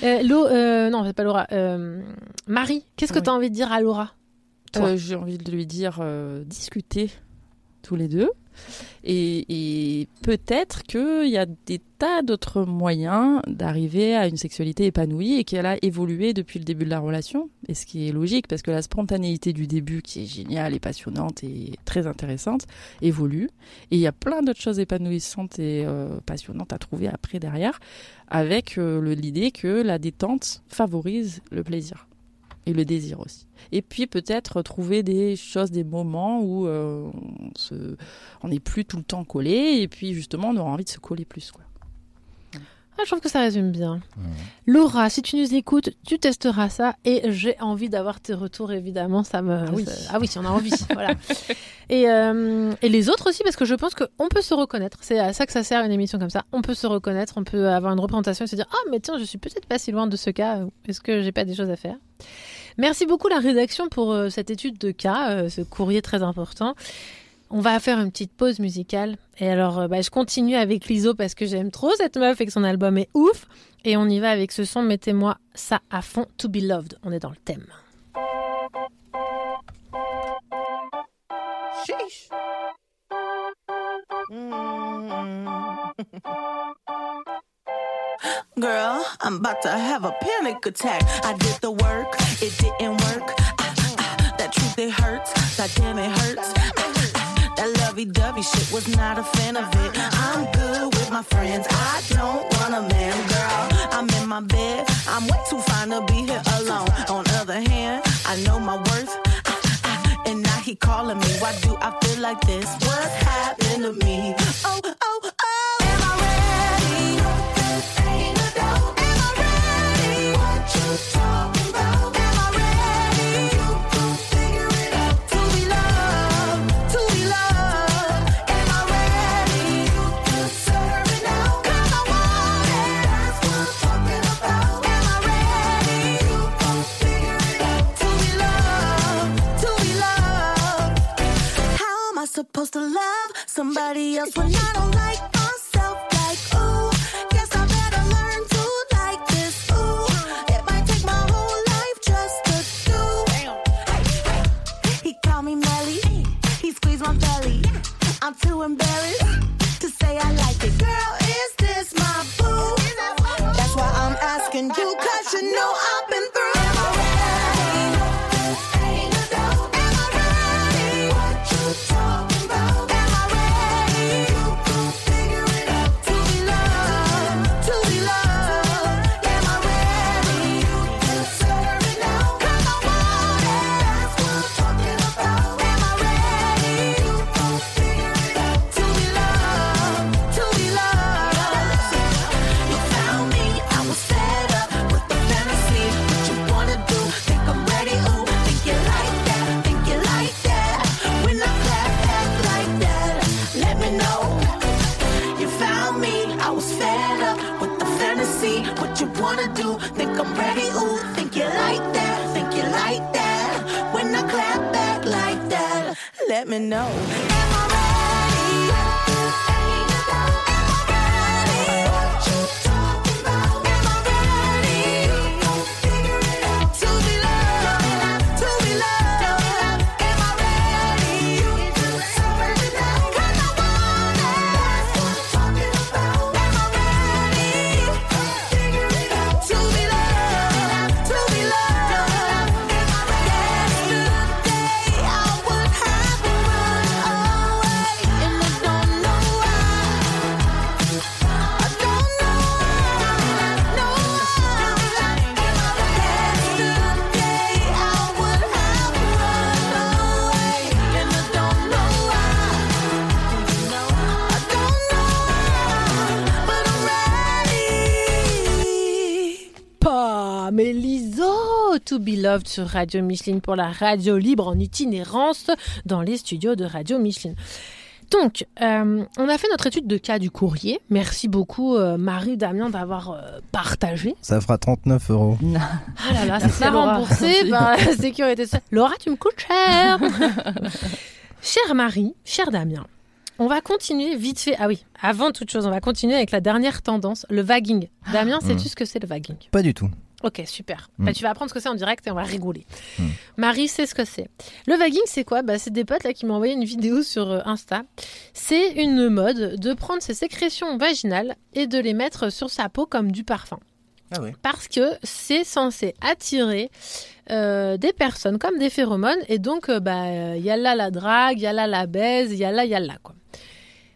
euh, Lo- euh, non, c'est pas Laura. Euh, Marie, qu'est-ce que Oui. tu as envie de dire à Laura? Toi. Euh, J'ai envie de lui dire euh, discuter tous les deux. Et, peut-être qu'il y a des tas d'autres moyens d'arriver à une sexualité épanouie et qu'elle a évolué depuis le début de la relation. Et ce qui est logique, parce que la spontanéité du début, qui est géniale et passionnante et très intéressante, évolue. Et il y a plein d'autres choses épanouissantes et euh, passionnantes à trouver après derrière, avec euh, l'idée que la détente favorise le plaisir et le désir aussi. Et puis peut-être trouver des choses, des moments où euh, on se, on n'est plus tout le temps collé et puis justement on aura envie de se coller plus quoi. Ah, je trouve que ça résume bien. Laura, si tu nous écoutes, tu testeras ça et j'ai envie d'avoir tes retours évidemment. Ça me. Ah oui. Ah oui, si on a envie. *laughs* voilà. Et, euh, et les autres aussi, parce que je pense qu'on peut se reconnaître. C'est à ça que ça sert une émission comme ça. On peut se reconnaître, on peut avoir une représentation et se dire Ah, mais tiens, je suis peut-être pas si loin de ce cas. Est-ce que j'ai pas des choses à faire? Merci beaucoup, la rédaction, pour euh, cette étude de cas, euh, ce courrier très important. On va faire une petite pause musicale. Et alors, euh, bah, je continue avec l'ISO parce que j'aime trop cette meuf et que son album est ouf. Et on y va avec ce son Mettez-moi ça à fond, To Be Loved. On est dans le thème. *laughs* *laughs* Girl, I'm about to have a panic attack. I did the work, it didn't work. Ah, ah, that truth, it hurts. That damn, it hurts. Ah, ah, that lovey dovey shit was not a fan of it. I'm good with my friends. I don't want a man, girl. I'm in my bed. I'm way too fine to be here alone. On other hand, I know my worth. Ah, ah, and now he calling me. Why do I feel like this? What's happening to me? Oh, oh, else when I don't like Sur Radio Micheline pour la radio libre en itinérance dans les studios de Radio Micheline. Donc, euh, on a fait notre étude de cas du courrier. Merci beaucoup, euh, Marie Damien, d'avoir euh, partagé. Ça fera 39 euros. *laughs* Ah là là, c'est pas remboursé par la sécurité sociale. Laura, tu me coûtes cher. *laughs* Chère Marie, cher Damien, on va continuer vite fait. Ah oui, avant toute chose, on va continuer avec la dernière tendance, le vagging. Damien, sais-tu ce que c'est le vagging Pas du tout. Ok, super. Mm. Bah, tu vas apprendre ce que c'est en direct et on va rigoler. Mm. Marie sait ce que c'est. Le vagging, c'est quoi? Bah, C'est des potes là qui m'ont envoyé une vidéo sur euh, Insta. C'est une mode de prendre ses sécrétions vaginales et de les mettre sur sa peau comme du parfum. Ah oui. Parce que c'est censé attirer euh, des personnes comme des phéromones. Et donc, euh, bah, euh, il y a là la drague, il y a là la baise, il y a là, il y a là. Quoi.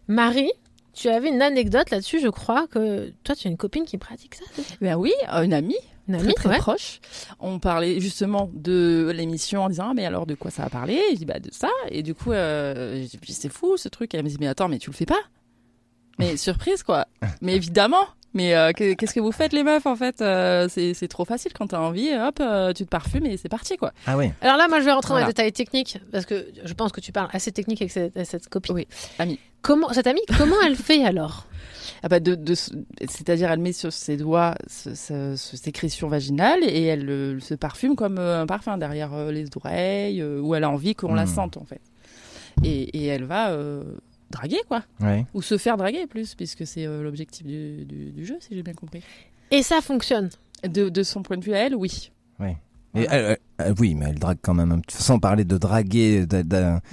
Marie, tu avais une anecdote là-dessus, je crois que toi, tu as une copine qui pratique ça? Ben oui, une amie Une très amie, très ouais. proche. On parlait justement de l'émission en disant ah mais alors de quoi ça va parler? Je dis bah de ça et du coup euh, c'est fou ce truc. Et elle me dit mais attends mais tu le fais pas? Mais *laughs* surprise quoi. mais évidemment. Mais euh, que- qu'est-ce que vous faites les meufs en fait? Euh, C'est c'est trop facile quand t'as envie. Hop, euh, tu te parfumes et c'est parti quoi. Ah oui. Alors là, moi, je vais rentrer dans les détails techniques parce que je pense que tu parles assez technique avec cette, cette copine. Oui, amie. Comment cette amie, comment elle fait alors? Ah bah de, de- c'est-à-dire elle met sur ses doigts ce, ce- ce sécrétion vaginale et elle euh, se parfume comme euh, un parfum derrière euh, les oreilles euh, où elle a envie qu'on la Hmm. sente en fait. Et, et elle va euh, draguer quoi, Ouais. ou se faire draguer plus puisque c'est euh, l'objectif du, du- du jeu si j'ai bien compris. Et ça fonctionne. De, de son point de vue à elle, oui. Et Voilà. elle- elle- elle- oui, mais elle drague quand même. un petit- Sans parler de draguer, de-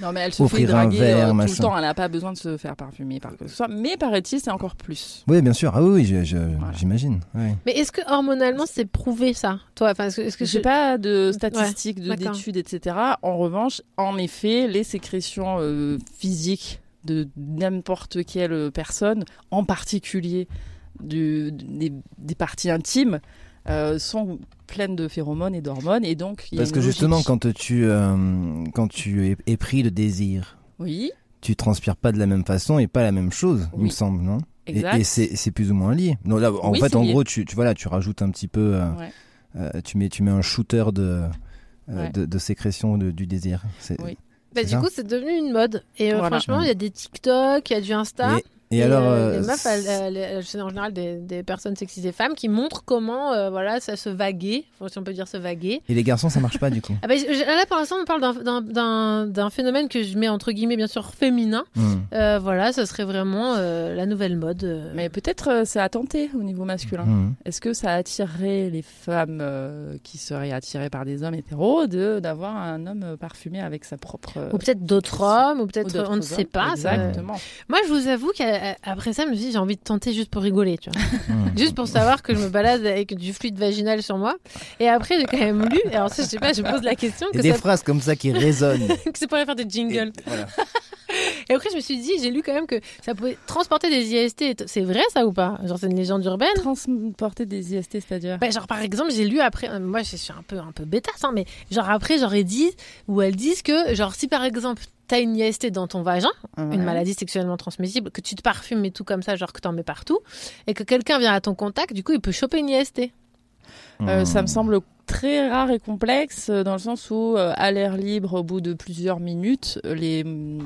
Non mais elle se Offrir fait un draguer verre, euh, tout machin. le temps, elle n'a pas besoin de se faire parfumer par quoi que ce soit. Mais paraît-il c'est encore plus. Oui, bien sûr. Ah oui, oui, Voilà. j'imagine. Ouais. Mais est-ce que hormonalement c'est prouvé ça? Toi, enfin, est-ce que, que J'ai pas de statistiques, de d'accord. d'études, etc. En revanche, en effet, les sécrétions euh, physiques de n'importe quelle personne, en particulier du- des, des parties intimes, euh, sont pleines de phéromones et d'hormones, et donc il y a Parce que justement, quand tu, euh, quand tu es, es pris de désir, oui, tu transpires pas de la même façon et pas la même chose, il me semble, non? Et, exact. et c'est c'est plus ou moins lié. Non, là, en Oui, fait, en lié. gros, tu, tu, voilà, tu rajoutes un petit peu, euh, Ouais. euh, tu, mets, tu mets un shooter de, euh, Ouais. de, de sécrétion de- du désir. C'est- Oui. Bah, du ça coup, c'est devenu une mode. Et euh, Voilà. franchement, il y a des TikTok, il y a du Insta. Et Et, alors, euh, euh, les meufs, elles- elles- elles- c'est en général des, des personnes sexisées femmes qui montrent comment, euh, voilà, ça se vaguer, si on peut dire se vaguer. et les garçons, ça marche pas du coup. Ah bah, là, pour l'instant, on parle d'un- d'un- d'un d'un phénomène que je mets entre guillemets, bien sûr, féminin. Hmm. Euh, voilà, ce serait vraiment euh, la nouvelle mode. euh. Mais peut-être euh, c'est à tenter au niveau masculin. Hmm. Est-ce que ça attirerait les femmes euh, qui seraient attirées par des hommes hétéros de d'avoir un homme euh, parfumé avec sa propre euh, Ou peut-être d'autres hommes, ou peut-être on ne sait pas. ça- Exactement. Moi, je vous avoue qu'après ça, je me suis dit, j'ai envie de tenter juste pour rigoler, tu vois. *laughs* Juste pour savoir que je me balade avec du fluide vaginal sur moi. Et après, j'ai quand même lu. Et alors ça, je sais pas, je pose la question Et que des ça, phrases comme ça qui résonnent. *laughs* que ça pourrait faire des jingles. Et- voilà. Et après, je me suis dit, j'ai lu quand même que ça pouvait transporter des IST. C'est vrai ça ou pas? Genre, c'est une légende urbaine? Transporter des IST, c'est-à-dire? Bah, genre par exemple j'ai lu après euh, moi je suis un peu un peu bêtasse hein, mais genre après j'aurais dit ou elles disent que genre si par exemple t'as une IST dans ton vagin une Ouais. maladie sexuellement transmissible que tu te parfumes et tout comme ça genre que t'en mets partout et que quelqu'un vient à ton contact du coup il peut choper une IST Euh, Hmm. ça me semble très rare et complexe euh, dans le sens où euh, à l'air libre au bout de plusieurs minutes les, mm,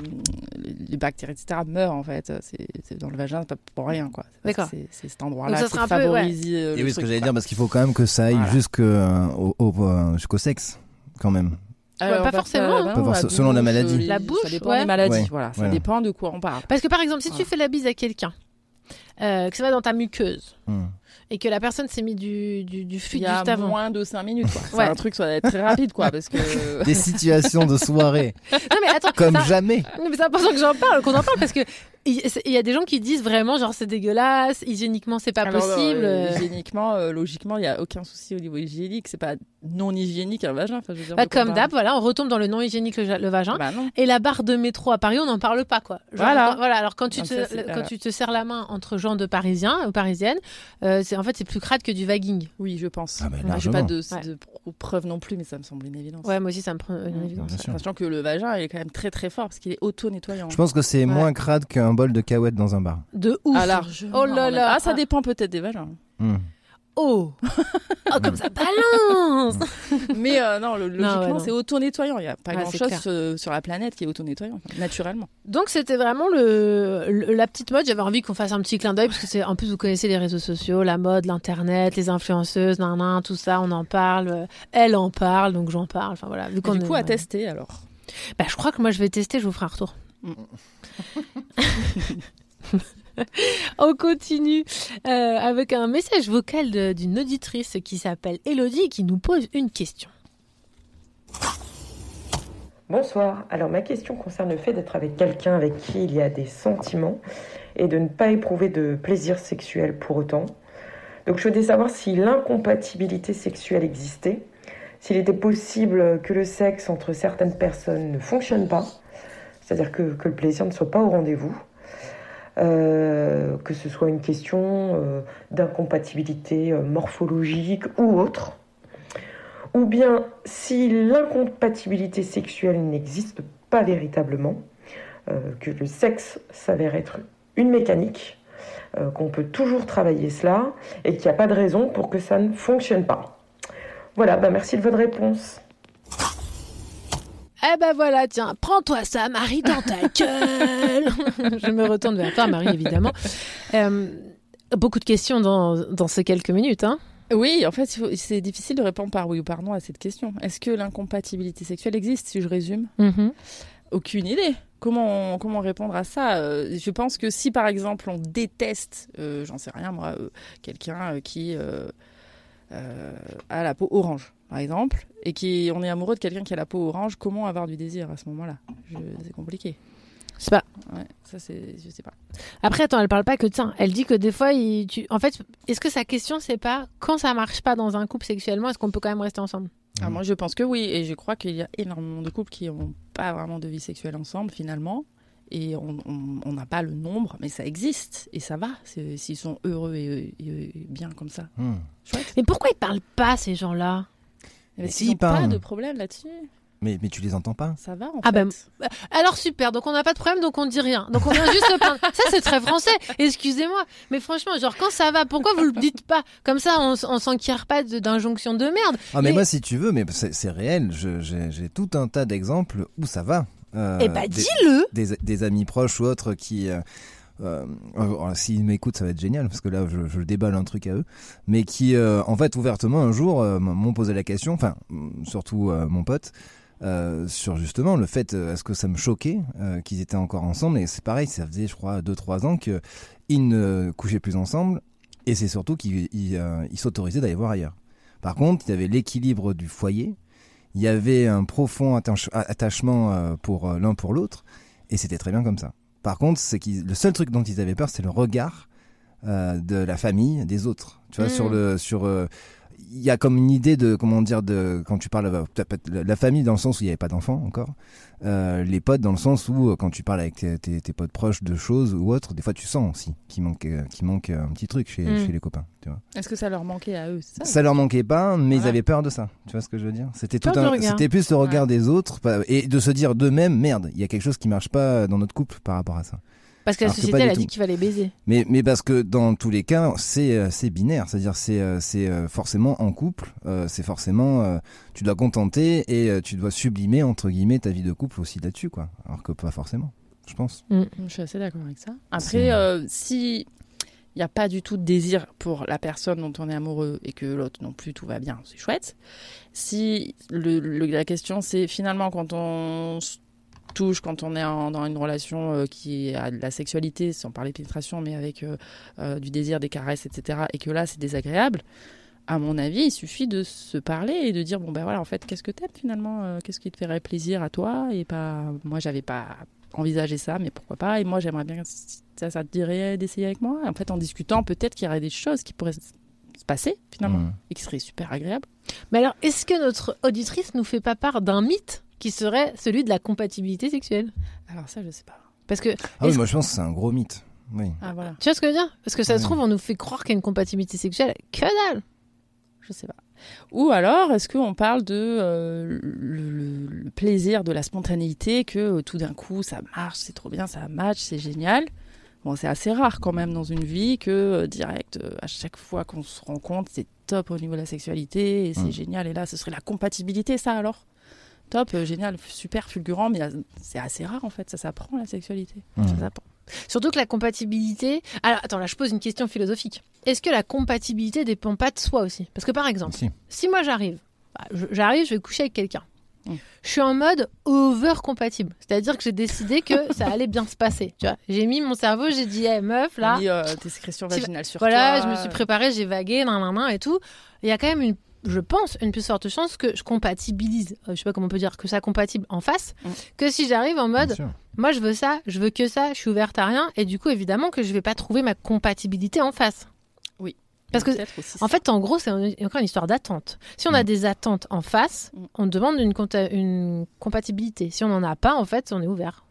les bactéries etc meurent en fait c'est dans le vagin c'est pas pour rien quoi C'est D'accord. cet endroit là Donc ça qui favorise euh, Et le oui, ce que j'allais dire, parce qu'il faut quand même que ça aille Voilà. jusqu'au sexe, quand même. Alors, pas forcément, hein. Pas forcément, selon la maladie. La bouche, ça dépend ouais. des maladies Ouais, voilà ça voilà. dépend de quoi on parle parce que par exemple si tu fais la bise à quelqu'un euh, que ça va dans ta muqueuse Hmm. et que la personne s'est mis du, du, du il fluide y a juste avant moins de 5 minutes quoi. Ouais. c'est un truc ça va être très rapide quoi parce que Des situations de soirée, *laughs* non mais attends comme ça- jamais. Mais c'est important que j'en parle, qu'on en parle parce que il y a des gens qui disent vraiment genre c'est dégueulasse, hygiéniquement c'est pas Alors, possible. euh, euh. hygiéniquement, euh, logiquement, il n'y a aucun souci au niveau hygiénique. C'est pas non hygiénique un vagin. Enfin, je veux dire, Bah, de quoi comme on d'hab, voilà, on retombe dans le non hygiénique le, vagin. Bah. Et la barre de métro à Paris, on n'en parle pas quoi. Genre, Voilà. quand- voilà. Alors quand tu te ça, quand tu te serres la main entre gens de Parisiens ou Parisiennes, euh, c'est en fait c'est plus crade que du vaguing. Oui, je pense. Ah, bah, Moi, J'ai pas de, Ouais. de preuves non plus, mais ça me semble une évidence. Ouais, moi aussi ça me prend une évidence. Sachant que le vagin il est quand même très très fort parce qu'il est auto-nettoyant. Je pense que c'est moins crade qu'un bol de cacahuètes dans un bar. De ouf. Ah, largement. Oh là là. Ah, ça dépend peut-être des vagins. Hmm. Oh. *laughs* oh comme ça balance. *laughs* mais euh, non, le- logiquement, ouais, c'est auto-nettoyant. Il n'y a pas grand-chose sur la planète qui est auto-nettoyant, naturellement. Donc c'était vraiment le, le- la petite mode. J'avais envie qu'on fasse un petit clin d'œil parce que c'est en plus vous connaissez les réseaux sociaux, la mode, l'internet, les influenceuses, nan, nan, tout ça, on en parle. Euh, Elle en parle, donc j'en parle. Enfin voilà. Vu du est- coup, à tester alors. Bah, je crois que moi je vais tester. Je vous ferai un retour. Mm. *laughs* On continue euh, avec un message vocal d'une auditrice qui s'appelle Elodie et qui nous pose une question. Bonsoir. Alors ma question concerne le fait d'être avec quelqu'un avec qui il y a des sentiments et de ne pas éprouver de plaisir sexuel pour autant. Donc je voulais savoir si l'incompatibilité sexuelle existait, s'il était possible que le sexe entre certaines personnes ne fonctionne pas, c'est-à-dire que, le plaisir ne soit pas au rendez-vous, euh, que ce soit une question euh, d'incompatibilité euh, morphologique ou autre ou bien si l'incompatibilité sexuelle n'existe pas véritablement, que le sexe s'avère être une mécanique, qu'on peut toujours travailler cela et qu'il n'y a pas de raison pour que ça ne fonctionne pas. Voilà, bah merci de votre réponse. Eh ben voilà, tiens, prends-toi ça, Marie, dans ta *laughs* gueule. je me retourne vers toi, Marie, évidemment. Euh, beaucoup de questions dans, dans ces quelques minutes. Hein. Oui, en fait, c'est difficile de répondre par oui ou par non à cette question. Est-ce que l'incompatibilité sexuelle existe, si je résume? Aucune idée. Comment, comment répondre à ça? Euh, Je pense que si, par exemple, on déteste, euh, j'en sais rien moi, euh, quelqu'un qui euh, euh, a la peau orange, par exemple, et qui on est amoureux de quelqu'un qui a la peau orange, comment avoir du désir à ce moment-là? C'est compliqué. Je sais pas. Ouais, ça c'est, je sais pas. Après, attends, elle parle pas que de ça. Elle dit que des fois, il- tu... en fait, est-ce que sa question, c'est pas quand ça marche pas dans un couple sexuellement, est-ce qu'on peut quand même rester ensemble? Ah, moi, je pense que oui, et je crois qu'il y a énormément de couples qui n'ont pas vraiment de vie sexuelle ensemble finalement, et on n'a pas le nombre, mais ça existe et ça va s'ils sont heureux et, et- et bien comme ça. Hmm. Mais pourquoi ils parlent pas, ces gens-là? Mais si, n'ont pas parle. de problème là-dessus, Mais, mais tu les entends pas ça va en Ah fait. ben, Alors super, donc on n'a pas de problème, donc on dit rien. Donc on vient juste se plaindre. Ça c'est très français, excusez-moi. Mais franchement, genre quand ça va, pourquoi vous le dites pas? Comme ça, on, on s'enquiert pas d'injonctions de merde. Ah mais Mais- moi si tu veux, mais c'est réel, j'ai tout un tas d'exemples où ça va. Euh, Eh bah des- dis-le des, des amis proches ou autres qui, euh, euh, alors, s'ils m'écoutent, ça va être génial parce que là, je, déballe un truc à eux, mais qui, euh, en fait, ouvertement, un jour, euh, m'ont posé la question, enfin, surtout euh, mon pote, euh, sur justement le fait, euh, est-ce que ça me choquait euh, qu'ils étaient encore ensemble? Et c'est pareil, ça faisait, je crois, 2-3 ans qu'ils ne couchaient plus ensemble, et c'est surtout qu'ils ils, euh, ils s'autorisaient d'aller voir ailleurs. Par contre, il y avait l'équilibre du foyer, il y avait un profond attache- attachement euh, pour euh, l'un pour l'autre, et c'était très bien comme ça. Par contre, c'est le seul truc dont ils avaient peur, c'est le regard euh, de la famille, des autres. Tu vois, sur le, sur, euh, il y a comme une idée de, comment dire, de quand tu parles la famille dans le sens où il n'y avait pas d'enfants encore, euh, les potes dans le sens où euh, quand tu parles avec tes, tes- tes potes proches de choses ou autres, des fois tu sens aussi qu'il manque, euh, qu'il manque un petit truc chez, Mm. chez les copains. Tu vois. Est-ce que ça leur manquait à eux ça? Ça leur manquait pas, mais ils avaient peur de ça. Tu vois ce que je veux dire? C'était tout un, c'était plus le regard des autres et de se dire d'eux-mêmes, merde, il y a quelque chose qui marche pas dans notre couple par rapport à ça. Parce que la Alors société, elle a dit qu'il fallait baiser. Mais, mais parce que dans tous les cas, c'est euh, c'est binaire, c'est-à-dire c'est euh, c'est euh, forcément en couple, euh, c'est forcément euh, tu dois contenter et euh, tu dois sublimer entre guillemets ta vie de couple aussi là-dessus quoi. Alors que pas forcément, je pense. Je suis assez d'accord avec ça. Après, euh, si il n'y a pas du tout de désir pour la personne dont on est amoureux et que l'autre non plus, tout va bien, c'est chouette. Si le, le- la question c'est finalement quand on touche, quand on est en- dans une relation euh, qui a de la sexualité, sans parler de pénétration, mais avec euh, euh, du désir, des caresses, etc., et que là c'est désagréable, à mon avis, il suffit de se parler et de dire bon ben voilà, en fait, qu'est-ce que t'aimes finalement Qu'est-ce qui te ferait plaisir à toi Et pas, moi, j'avais pas envisagé ça, mais pourquoi pas Et moi, j'aimerais bien, ça, ça te dirait d'essayer avec moi En fait, en discutant, peut-être qu'il y aurait des choses qui pourraient se passer finalement et qui seraient super agréables. Mais alors, est-ce que notre auditrice nous fait pas part d'un mythe qui serait celui de la compatibilité sexuelle Alors ça, je sais pas. Parce que, Ah oui, moi je pense que c'est un gros mythe. Oui. Ah voilà, tu vois ce que je veux dire? Parce que ça se trouve, on nous fait croire qu'il y a une compatibilité sexuelle. Que dalle je sais pas. Ou alors, est-ce qu'on parle de euh, le, plaisir de la spontanéité, que euh, tout d'un coup, ça marche, c'est trop bien, ça match, c'est génial? Bon, c'est assez rare quand même dans une vie que euh, direct, euh, à chaque fois qu'on se rencontre, c'est top au niveau de la sexualité et c'est Mm. génial. Et là, ce serait la compatibilité, ça alors? Top, euh, génial, super fulgurant, mais euh, c'est assez rare en fait, ça s'apprend la sexualité. Ça s'apprend. Surtout que la compatibilité. Alors, attends, là, je pose une question philosophique. Est-ce que la compatibilité dépend pas de soi aussi? Parce que par exemple, Si. si moi j'arrive, bah, j'arrive, je vais coucher avec quelqu'un. Mm. Je suis en mode over compatible, c'est-à-dire que j'ai décidé que *laughs* ça allait bien se passer. Tu vois, j'ai mis mon cerveau, j'ai dit, hey, meuf, là, Mis, euh, tes sécrétions vaginales sur voilà, toi. je me suis préparée, j'ai vagué, nan, nan, nan, et tout. Il y a quand même une, je pense, une plus forte chance que je compatibilise, euh, je sais pas comment on peut dire, que ça compatible en face, Mm. que si j'arrive en mode, moi je veux ça, je veux que ça, je suis ouverte à rien, et du coup évidemment que je vais pas trouver ma compatibilité en face. Oui. Parce que en fait, en gros, c'est encore une histoire d'attente. Si on a Mm. des attentes en face, Mm. on demande une, compatibilité. Si on n'en a pas, en fait, on est ouvert.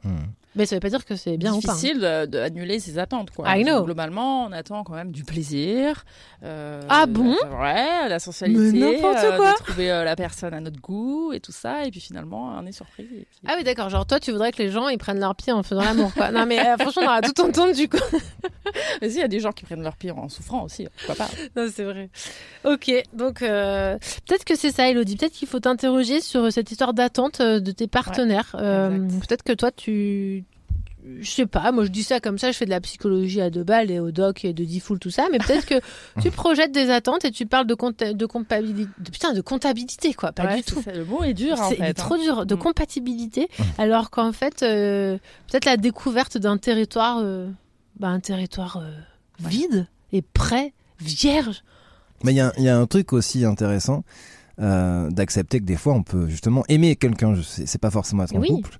Mais ça veut pas dire que c'est bien ou pas. hein. difficile de- d'annuler ses attentes. Quoi. I know. Globalement, on attend quand même du plaisir. euh, Ah bon? Ouais, la sensualité. Euh, quoi. De trouver euh, la personne à notre goût et tout ça. Et puis finalement, on est surpris. puis- Ah oui, d'accord. Genre, toi, tu voudrais que les gens ils prennent leur pied en faisant l'amour, quoi. Non, mais euh, franchement, on aura tout entendu, quoi. *laughs* Mais si, il y a des gens qui prennent leur pied en souffrant aussi. Pourquoi pas Non, c'est vrai. Ok, donc euh, peut-être que c'est ça, Elodie. Peut-être qu'il faut t'interroger sur cette histoire d'attente euh, de tes partenaires. Euh, peut-être que toi, tu. Je sais pas, moi je dis ça comme ça, je fais de la psychologie à deux balles et au doc et de Diffoul, tout ça, mais peut-être que *laughs* tu projettes des attentes et tu parles de, compta- de, comptabilité, de, putain, de comptabilité, quoi, pas Ouais, du tout. ça, Le mot est dur en C'est fait. trop hein. dur, de Mm. compatibilité, alors qu'en fait, euh, peut-être la découverte d'un territoire, euh, bah, un territoire euh, vide et prêt, vierge. Mais il y, a- il y a un truc aussi intéressant euh, d'accepter que des fois on peut justement aimer quelqu'un. C'est pas forcément être en Oui. couple.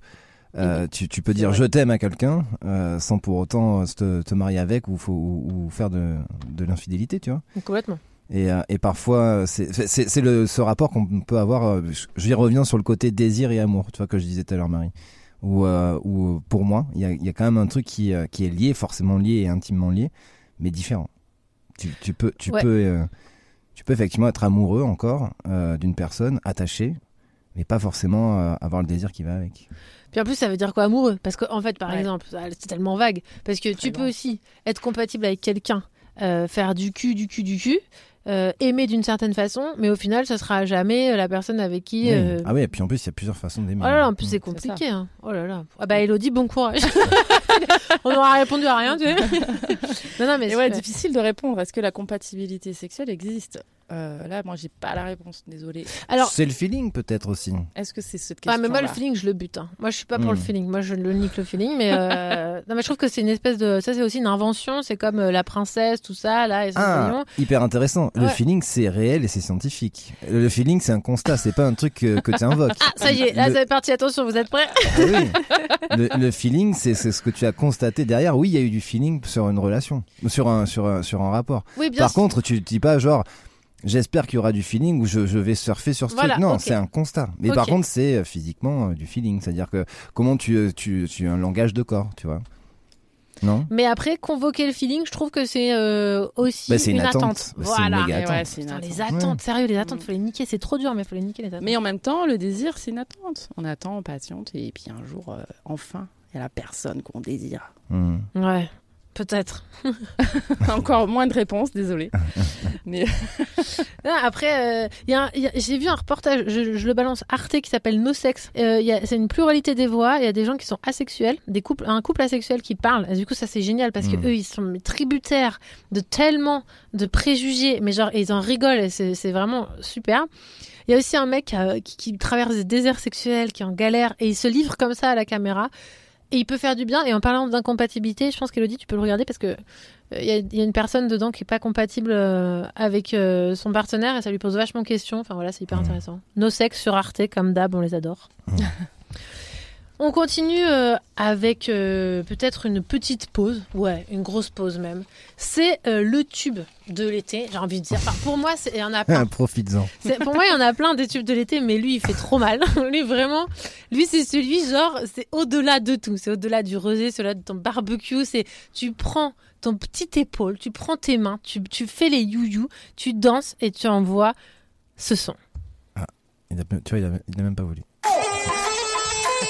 Euh, tu, tu peux dire je t'aime à quelqu'un euh, sans pour autant euh, te, te marier avec ou, faut- ou, ou faire de, de l'infidélité, tu vois. Complètement. Et, et parfois, c'est ce rapport qu'on peut avoir. je- J'y reviens sur le côté désir et amour, tu vois, que je disais tout à l'heure, Marie. Où, euh, où pour moi, il y a, il y a quand même un truc qui, qui est lié, forcément lié et intimement lié, mais différent. Tu, tu peux, tu Ouais. peux, tu peux effectivement être amoureux encore d'une personne, attaché, mais pas forcément euh, avoir le désir qui va avec. Puis en plus, ça veut dire quoi amoureux? Parce qu'en fait, par Ouais. exemple, ça, c'est tellement vague. Parce que Très tu peux aussi être compatible avec quelqu'un, euh, faire du cul, du cul, du cul, euh, aimer d'une certaine façon, mais au final, ça sera jamais la personne avec qui. Oui. euh, Ah oui, et puis en plus, il y a plusieurs façons d'aimer. Oh là là, en plus Mm. c'est compliqué. Hein. Oh là là. Ah bah Elodie, bon courage. *laughs* On n'aura répondu à rien, tu sais. *laughs* non, non, mais ouais, c'est- difficile de répondre. Est-ce que la compatibilité sexuelle existe? Euh, Là, moi, j'ai pas la réponse. Désolée. Alors, C'est le feeling peut-être aussi. Est-ce que c'est cette Ah, question mais moi, le feeling, je le bute. hein. Moi, je suis pas pour Hmm. le feeling. Moi, je le nique le feeling. Mais, euh, *laughs* non, mais je trouve que c'est une espèce de. Ça, c'est aussi une invention. C'est comme euh, la princesse, tout ça, là, et Ah, hyper intéressant. Le feeling, c'est réel et c'est scientifique. Le feeling, c'est un constat, c'est pas un truc que, que tu invoques. Ah, ça y est, là, Le- c'est parti. Attention, vous êtes prêts Ah oui. le, le feeling, c'est c'est ce que tu as constaté derrière. Oui, il y a eu du feeling sur une relation, sur un, sur un, sur un rapport. Oui, bien Par sûr. contre, tu dis pas genre. J'espère qu'il y aura du feeling ou je, je vais surfer sur ce Voilà, truc. Non, c'est un constat. Mais par contre, c'est euh, physiquement euh, du feeling. C'est-à-dire que comment tu, euh, tu, tu as un langage de corps, tu vois. Non? Mais après, convoquer le feeling, je trouve que c'est euh, aussi Bah, une attente. attente. C'est une voilà. ouais, attente. c'est une Putain, attente. les attentes, sérieux, les attentes, Mm. faut les niquer. C'est trop dur, mais faut les niquer les attentes. Mais en même temps, le désir, c'est une attente. On attend, on patiente, et puis un jour, euh, enfin, il y a la personne qu'on désire. Hmm. Ouais, peut-être. *laughs* Encore moins de réponses, désolé. *laughs* Mais *laughs* Non, après, euh, il y a un- il y a- j'ai vu un reportage, je, je le balance, Arte, qui s'appelle No Sex. Euh, il y a- c'est une pluralité des voix. Il y a des gens qui sont asexuels, des couples, un couple asexuel qui parle. Et du coup, ça c'est génial parce que Mm. eux, ils sont tributaires de tellement de préjugés, mais genre, ils en rigolent. Et c'est c'est vraiment super. Il y a aussi un mec euh, qui, qui traverse des déserts sexuels, qui est en galère, et il se livre comme ça à la caméra. Et il peut faire du bien. Et en parlant d'incompatibilité, je pense qu'Elodie, tu peux le regarder parce que euh, il y, a- il y a une personne dedans qui est pas compatible euh, avec euh, son partenaire et ça lui pose vachement question. Enfin voilà, c'est hyper Mhm. intéressant. Nos sexes sur Arte, comme d'hab, on les adore. Mhm. *laughs* on continue euh, avec euh, peut-être une petite pause, ouais, une grosse pause même. C'est euh, le tube de l'été, j'ai envie de dire. Enfin, pour moi, il y en a *laughs* plein. Profites-en. Pour moi, il y en a plein des tubes de l'été, mais lui, il fait trop mal. *laughs* lui, vraiment, lui, c'est celui, genre, c'est au-delà de tout. C'est au-delà du rosé, c'est au-delà de ton barbecue. C'est, tu prends ton petit épaule, tu prends tes mains, tu, tu fais les you tu danses et tu envoies ce son. Il a, tu vois, il a, il a même pas voulu.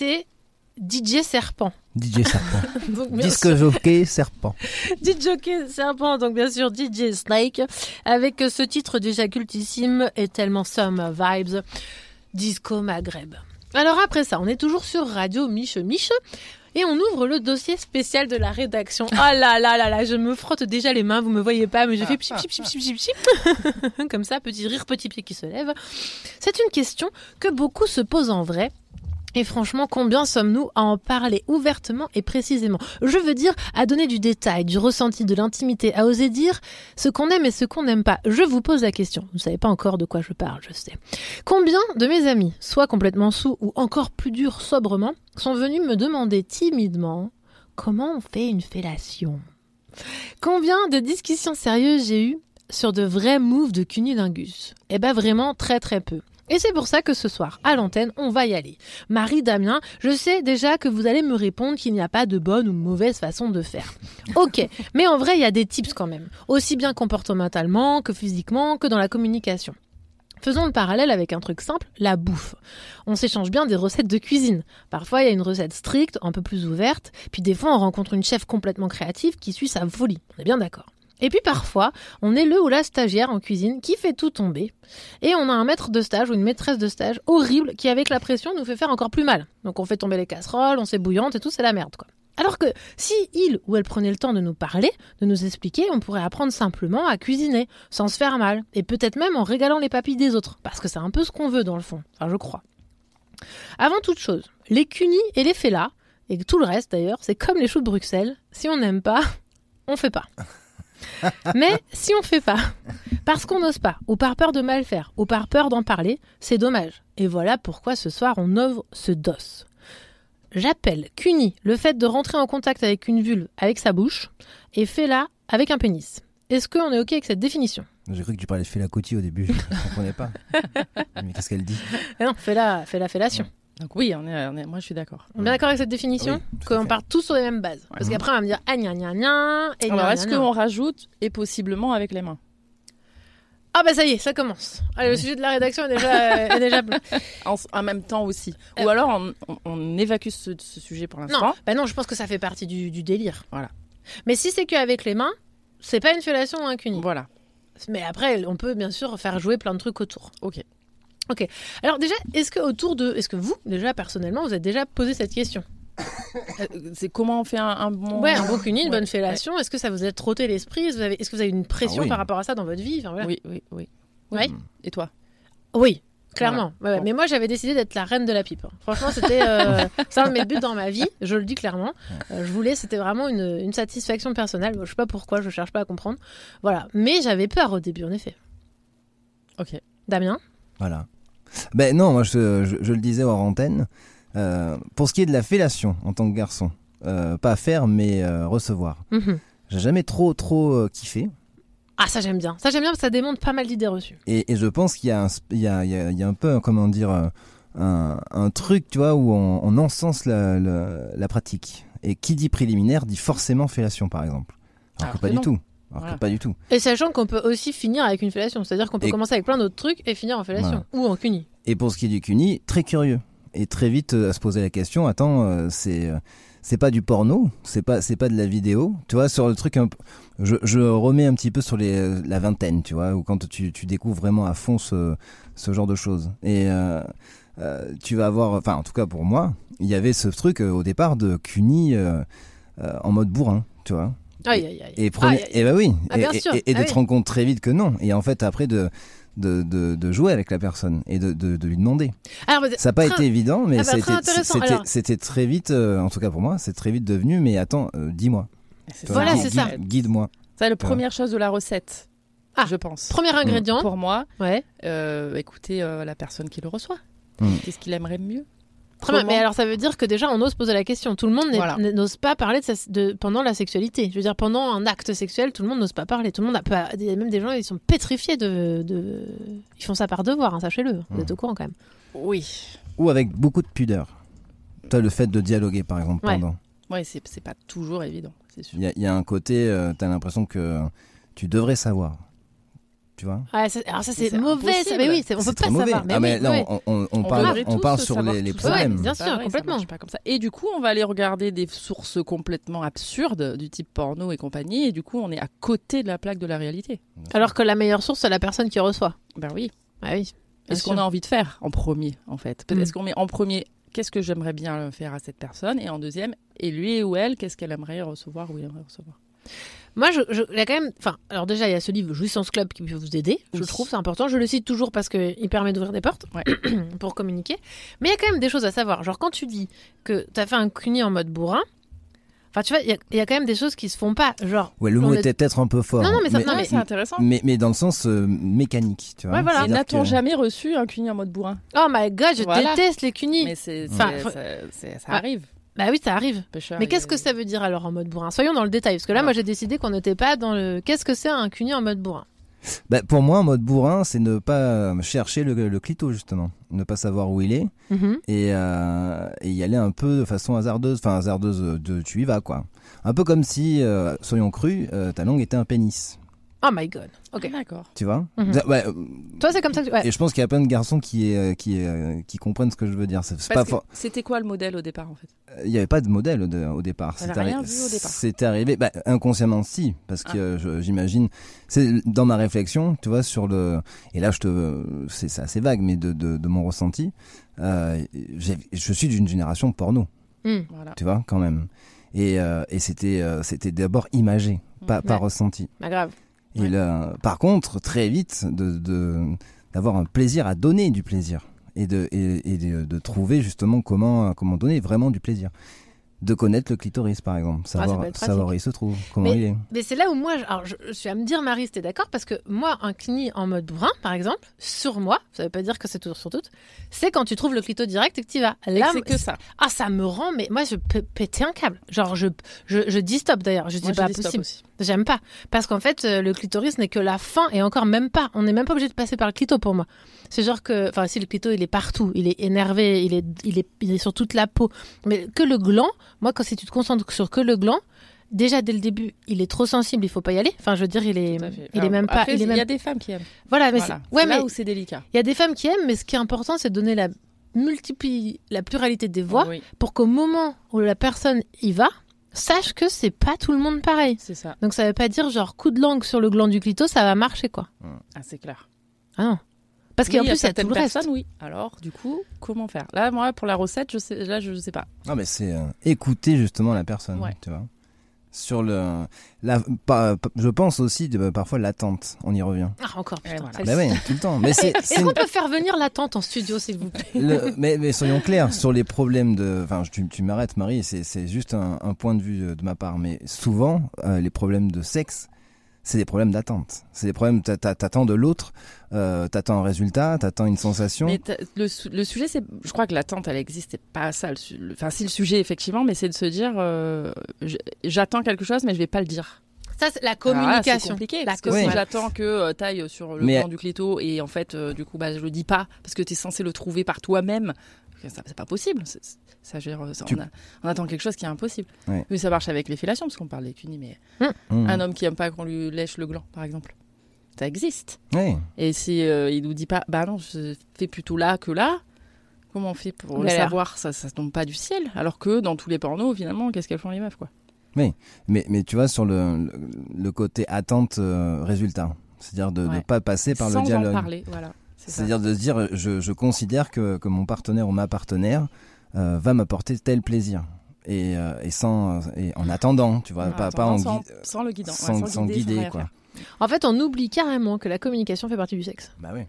c'était DJ Serpent. DJ *laughs* Serpent. Donc, Disque jockey Serpent. *laughs* DJ Jockey Serpent, donc bien sûr DJ Snake, avec ce titre déjà cultissime et tellement summer vibes, Disco Maghreb. Alors après ça, on est toujours sur Radio Miche Miche. Et on ouvre le dossier spécial de la rédaction. *laughs* Ah là là là là, je me frotte déjà les mains, vous me voyez pas, mais je fais pchip pchip pchip pchip pchip. Comme ça, petit rire, petit pied qui se lève. C'est une question que beaucoup se posent en vrai. Et franchement, combien sommes-nous à en parler ouvertement et précisément? Je veux dire, à donner du détail, du ressenti, de l'intimité, à oser dire ce qu'on aime et ce qu'on n'aime pas. Je vous pose la question. Vous ne savez pas encore de quoi je parle, je sais. Combien de mes amis, soit complètement sous ou encore plus dur sobrement, sont venus me demander timidement comment on fait une fellation? Combien de discussions sérieuses j'ai eues sur de vrais moves de cunilingus? Eh ben vraiment très très peu. Et c'est pour ça que ce soir, à l'antenne, on va y aller. Marie Damien, je sais déjà que vous allez me répondre qu'il n'y a pas de bonne ou mauvaise façon de faire. Ok, *laughs* mais en vrai, il y a des tips quand même. Aussi bien comportementalement que physiquement que dans la communication. Faisons le parallèle avec un truc simple, la bouffe. On s'échange bien des recettes de cuisine. Parfois, il y a une recette stricte, un peu plus ouverte, puis des fois, on rencontre une chef complètement créative qui suit sa folie. On est bien d'accord. Et puis parfois, on est le ou la stagiaire en cuisine qui fait tout tomber. Et on a un maître de stage ou une maîtresse de stage horrible qui, avec la pression, nous fait faire encore plus mal. Donc on fait tomber les casseroles, on s'est bouillante et tout, c'est la merde, quoi. Alors que si il ou elle prenait le temps de nous parler, de nous expliquer, on pourrait apprendre simplement à cuisiner, sans se faire mal, et peut-être même en régalant les papilles des autres, parce que c'est un peu ce qu'on veut dans le fond, enfin je crois. Avant toute chose, les cunis et les fellats, et tout le reste d'ailleurs, c'est comme les choux de Bruxelles, si on n'aime pas, on fait pas. *laughs* Mais si on fait pas, parce qu'on n'ose pas, ou par peur de mal faire, ou par peur d'en parler, c'est dommage. Et voilà pourquoi ce soir on ouvre ce dos. J'appelle cuni le fait de rentrer en contact avec une vulve avec sa bouche, et fella avec un pénis. Est-ce qu'on est ok avec cette définition? J'ai cru que tu parlais de Fela Kuti au début, je ne comprenais pas. *laughs* Mais qu'est-ce qu'elle dit? Ah Non, fella, fella, fellation. Donc oui, on est, on est- moi je suis d'accord. On est bien d'accord avec cette définition Oui, tout à Qu'on part tous sur les mêmes bases. Parce Mhm. qu'après, on va me dire ah gna gna gna et Alors est-ce qu'on rajoute et possiblement avec les mains Ah bah ça y est, ça commence. Allez, le sujet de la rédaction est déjà, est déjà *laughs* plein. en, en même temps aussi Euh, Ou alors on, on- on évacue ce, ce sujet pour l'instant. Non, bah non, je pense que ça fait partie du, du délire. Voilà. Mais si c'est qu'avec les mains, c'est pas une fellation ou un cuni. Voilà. Mais après, on peut bien sûr faire jouer plein de trucs autour. Ok. Ok. Alors déjà, est-ce que autour de, est-ce que vous, déjà personnellement, vous êtes déjà posé cette question? Euh, C'est comment on fait un, un bon. Ouais, un beau cuni, une Ouais, bonne fellation. Est-ce que ça vous a trotté l'esprit? Est-ce que vous avez, est-ce que vous avez une pression Ah oui. par rapport à ça dans votre vie? Enfin, voilà. Oui, oui, oui. Ouais. Et toi? Oui, clairement. Ouais, ouais. Bon. Mais moi, j'avais décidé d'être la reine de la pipe. Franchement, c'était euh, *laughs* c'est un de mes buts dans ma vie. Je le dis clairement. Euh, je voulais, c'était vraiment une, une satisfaction personnelle. Je sais pas pourquoi, je cherche pas à comprendre. Voilà. Mais j'avais peur au début, en effet. Ok. Damien? Voilà. Ben non, moi je, je- je le disais hors antenne. euh, pour ce qui est de la fellation en tant que garçon, euh, pas faire mais euh, recevoir. Mhm. J'ai jamais trop trop euh, kiffé. Ah, ça j'aime bien. Ça j'aime bien parce que ça démontre pas mal d'idées reçues. Et, et je pense qu'il y, a y, a, y a- il y a un peu, comment dire, un, un truc, tu vois, où on, on encense la, la, la pratique. Et qui dit préliminaire dit forcément fellation, par exemple. Alors, Alors que pas du non. tout. Alors Voilà. que pas du tout. Et sachant qu'on peut aussi finir avec une fellation. C'est-à-dire qu'on peut Et- commencer avec plein d'autres trucs et finir en fellation. Ou en cuni. Et pour ce qui est du CUNY, très curieux. Et très vite euh, à se poser la question, attends, euh, c'est euh, c'est pas du porno, c'est pas c'est pas de la vidéo, tu vois, sur le truc un je, je remets un petit peu sur les euh, la vingtaine, tu vois, ou quand tu, tu découvres vraiment à fond ce, ce genre de choses. Et tu vas avoir, enfin en tout cas pour moi, il y avait ce truc au départ de CUNY euh, en mode bourrin, tu vois. Aïe, aïe, aïe. Et, Aïe, aïe. et bah oui, Ah, et, bien et- sûr. et- et Ah de oui. te rendre compte très vite que non. Et en fait, après de, de, de, de jouer avec la personne et de, de, de lui demander. Alors, Ça n'a pas très- été évident, mais Ah bah, c'était très vite, euh, en tout cas pour moi, c'est très vite devenu, mais attends, euh, dis-moi. Voilà, guide- c'est ça. guide- Guide-moi. C'est la première chose de la recette. Ah. Je pense. Premier ingrédient. Pour moi, Ouais. euh, écouter euh, la personne qui le reçoit. Mm. Qu'est-ce qu'il aimerait mieux Très bien, mais alors ça veut dire que déjà on ose poser la question. Tout le monde Voilà. n'ose pas parler de, sa- de- pendant la sexualité. Je veux dire, pendant un acte sexuel, tout le monde n'ose pas parler. Tout le monde a pas. il y a Même des gens, ils sont pétrifiés de. de- Ils font ça par devoir, hein, sachez-le. Vous êtes au courant quand même. Oui. Ou avec beaucoup de pudeur. Toi, le fait de dialoguer, par exemple, Ouais. pendant. Ouais, c'est pas toujours évident, c'est sûr. Il y, a- il y a un côté, tu as l'impression que tu devrais savoir. Tu vois. Ouais, ça- alors ça c'est mauvais, ça, mais oui, c'est- on peut pas mauvais. savoir. Mais ah, mais oui, là, ouais. on, on- on On parle, on parle sur les, problèmes. Ouais, bien Bah sûr, complètement. pas comme ça. Et du coup, on va aller regarder des sources complètement absurdes du type porno et compagnie, et du coup, on est à côté de la plaque de la réalité. Alors que la meilleure source, c'est la personne qui reçoit. Ben oui. Ah oui. Est-ce qu'on a envie de faire en premier, en fait? Mm. Est-ce qu'on met en premier qu'est-ce que j'aimerais bien faire à cette personne, et en deuxième, et lui ou elle, qu'est-ce qu'elle aimerait recevoir ou il aimerait recevoir? Moi, je, je- il y a quand même. Enfin, alors déjà, il y a ce livre Jouissance Club qui peut vous aider. Je Oui. trouve c'est important. Je le cite toujours parce qu'il permet d'ouvrir des portes Ouais. *clears throat* pour communiquer. Mais il y a quand même des choses à savoir. Genre, quand tu dis que tu as fait un cuni en mode bourrin, enfin, tu vois, il y, a- il y a quand même des choses qui se font pas. Genre. Ouais, le mot était peut-être un peu fort. Non, non, mais ça- mais, non, Ouais, mais- c'est intéressant. mais, mais dans le sens euh, mécanique, tu vois. Ouais, voilà. N'a-t-on que- jamais reçu un cuni en mode bourrin? Oh my god, je Voilà. déteste les cunis. Mais c'est, Enfin, ça Ouais. arrive. Bah oui, ça arrive. Pêcheur, Mais qu'est-ce que ça veut dire alors en mode bourrin? Soyons dans le détail. Parce que là, Alors. moi, j'ai décidé qu'on n'était pas dans le. Qu'est-ce que c'est un cuni en mode bourrin? Bah, pour moi, en mode bourrin, c'est ne pas chercher le, le clito, justement. Ne pas savoir où il est Mhm. et, euh, et y aller un peu de façon hasardeuse. Enfin, hasardeuse, de, tu y vas, quoi. Un peu comme si, euh, soyons crus, euh, ta langue était un pénis. Oh my god. Ok. D'accord. Tu vois Mhm. Ouais, euh, Toi, c'est comme ça que. Ouais. Et je pense qu'il y a plein de garçons qui, euh, qui, euh, qui comprennent ce que je veux dire. Pas C'était quoi le modèle au départ en fait? Il n'y avait pas de modèle au, de- au départ. T'avais C'est rien arri- vu au départ C'est arrivé, bah, inconsciemment si, parce que Ah. euh, j'imagine, c'est dans ma réflexion, tu vois, sur le, et là je te, c'est c'est assez vague, mais de, de, de mon ressenti, euh, je suis d'une génération porno, Hmm. Voilà. tu vois, quand même, et, euh, et c'était, euh, c'était d'abord imagé, pas, pas Ouais. ressenti. Bah grave. Là, par contre, très vite, de, de- d'avoir un plaisir à donner du plaisir et de, et, et de, de trouver justement comment, comment donner vraiment du plaisir. De connaître le clitoris, par exemple, Ah, ça savoir, savoir où il se trouve, comment Mais- il est. Mais c'est là où moi, je- alors je, je suis à me dire, Marie, t'es d'accord Parce que moi, un cni en mode bourrin, par exemple, sur moi, ça veut pas dire que c'est toujours sur toutes, c'est quand tu trouves le clito direct et que tu vas. Là, que c'est que ça. Ah, ça me rend, mais moi, je peux péter un câble. Genre, je, je, je dis stop d'ailleurs. Je dis Moi, pas dis stop possible. aussi. J'aime pas. Parce qu'en fait, euh, le clitoris n'est que la fin et encore même pas. On n'est même pas obligé de passer par le clito pour moi. C'est genre que, enfin, si le clito, il est partout, il est énervé, il est, il est, il est sur toute la peau. Mais que le gland, moi, quand si tu te concentres sur que le gland, déjà dès le début, il est trop sensible, il faut pas y aller. Enfin, je veux dire, il est, il est même pas, il est y a des femmes qui aiment. Voilà, mais Voilà. c'est, ouais, C'est mais là où c'est délicat. il y a des femmes qui aiment, mais ce qui est important, c'est de donner la multipli, la pluralité des voix Oui, pour qu'au moment où la personne y va, sache que c'est pas tout le monde pareil. c'est ça. Donc ça veut pas dire genre coup de langue sur le gland du clito, ça va marcher quoi. Ah, c'est clair. Ah non. Parce qu'en Oui, plus il y a tout le reste. personnes, oui. Alors, du coup, comment faire? Là, moi, pour la recette, je sais, là, je sais pas. Non, mais c'est euh, écouter justement la personne, Ouais. tu vois. Sur le, la, je pense aussi de, bah, parfois l'attente, on y revient. Ah encore. Et putain, voilà. Bah ouais, tout le temps. Mais c'est, Est-ce qu'on peut faire venir la tante en studio s'il vous plaît? Le- mais, mais soyons clairs sur les problèmes de. Enfin, tu, tu m'arrêtes, Marie, c'est c'est juste un, un point de vue de, de ma part. Mais souvent, euh, les problèmes de sexe, c'est des problèmes d'attente. C'est des problèmes. t'a- t'a- T'attends de l'autre, euh, t'attends un résultat, t'attends une sensation. Mais le, su- le sujet, c'est, je crois que l'attente, elle existe. C'est pas ça. le Enfin, si le sujet, effectivement, mais c'est de se dire, euh, j'attends quelque chose, mais je vais pas le dire. Ça c'est la communication. c'est compliqué. Parce que Oui. si j'attends que euh, t'ailles sur le Mais- plan du clito et en fait, euh, du coup, bah, je le dis pas parce que t'es censé le trouver par toi-même. C'est pas possible. Ça, je veux dire, ça, Tu- on, a- on attend quelque chose qui est impossible. Ouais. Oui, ça marche avec les fellations parce qu'on parle des cunis, mais Mmh. un homme qui aime pas qu'on lui lèche le gland, par exemple, ça existe. Ouais. Et si euh, il nous dit pas, bah non, je fais plutôt là que là, comment on fait pour le savoir? Ça, ça tombe pas du ciel. Alors que dans tous les pornos, finalement, qu'est-ce qu'elles font les meufs, quoi? Mais, mais tu vois, sur le, le, le côté attente-résultat, c'est-à-dire de ne Ouais. pas passer par Sans le dialogue. en parler, voilà. C'est-à-dire de se dire, je, je considère que, que mon partenaire ou ma partenaire euh, va m'apporter tel plaisir. Et, euh, et, sans, et en attendant, tu vois, pas, pas en sans, sans le guidant, ouais, sans, sans guider, quoi. En fait, on oublie carrément que la communication fait partie du sexe. Bah oui.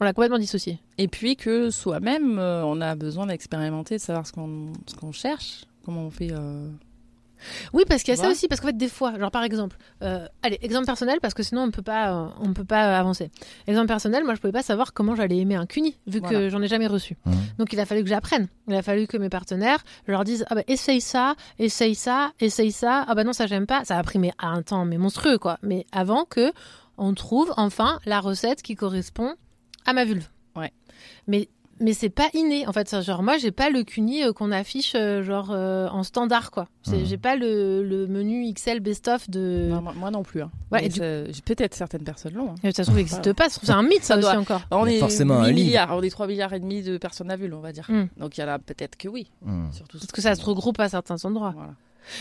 On l'a complètement dissocié. Et puis que soi-même, euh, on a besoin d'expérimenter, de savoir ce qu'on ce qu'on cherche, comment on fait. Euh, Oui, parce qu'il y a ça aussi, parce qu'en fait, des fois, genre par exemple, euh, allez, exemple personnel, parce que sinon on peut pas, euh, on peut pas avancer. Exemple personnel, moi je pouvais pas savoir comment j'allais aimer un cuni, vu que j'en ai jamais reçu. Mhm. Donc il a fallu que j'apprenne. Il a fallu que mes partenaires, je leur dise, ah bah essaye ça, essaye ça, essaye ça. Ah bah non ça j'aime pas. Ça a pris mais un temps mais monstrueux quoi. Mais avant que on trouve enfin la recette qui correspond à ma vulve. Ouais. Mais mais c'est pas inné en fait. Ça, Genre moi j'ai pas le CUNY euh, qu'on affiche euh, genre euh, en standard quoi. C'est- Mhm. J'ai pas le, le menu XL best-of de. Non, moi, moi non plus. hein. Ouais, du- Peut-être certaines personnes l'ont. hein. Ça se trouve, il n'existe pas. C'est un *laughs* mythe, ça, Ça aussi encore. On est forcément un 8 livre. milliards, on est 3 milliards et demi de personnes à vue, on va dire. Mm. Donc il y en a peut-être que oui. Hmm. Surtout Parce que ça se regroupe à certains endroits. Voilà.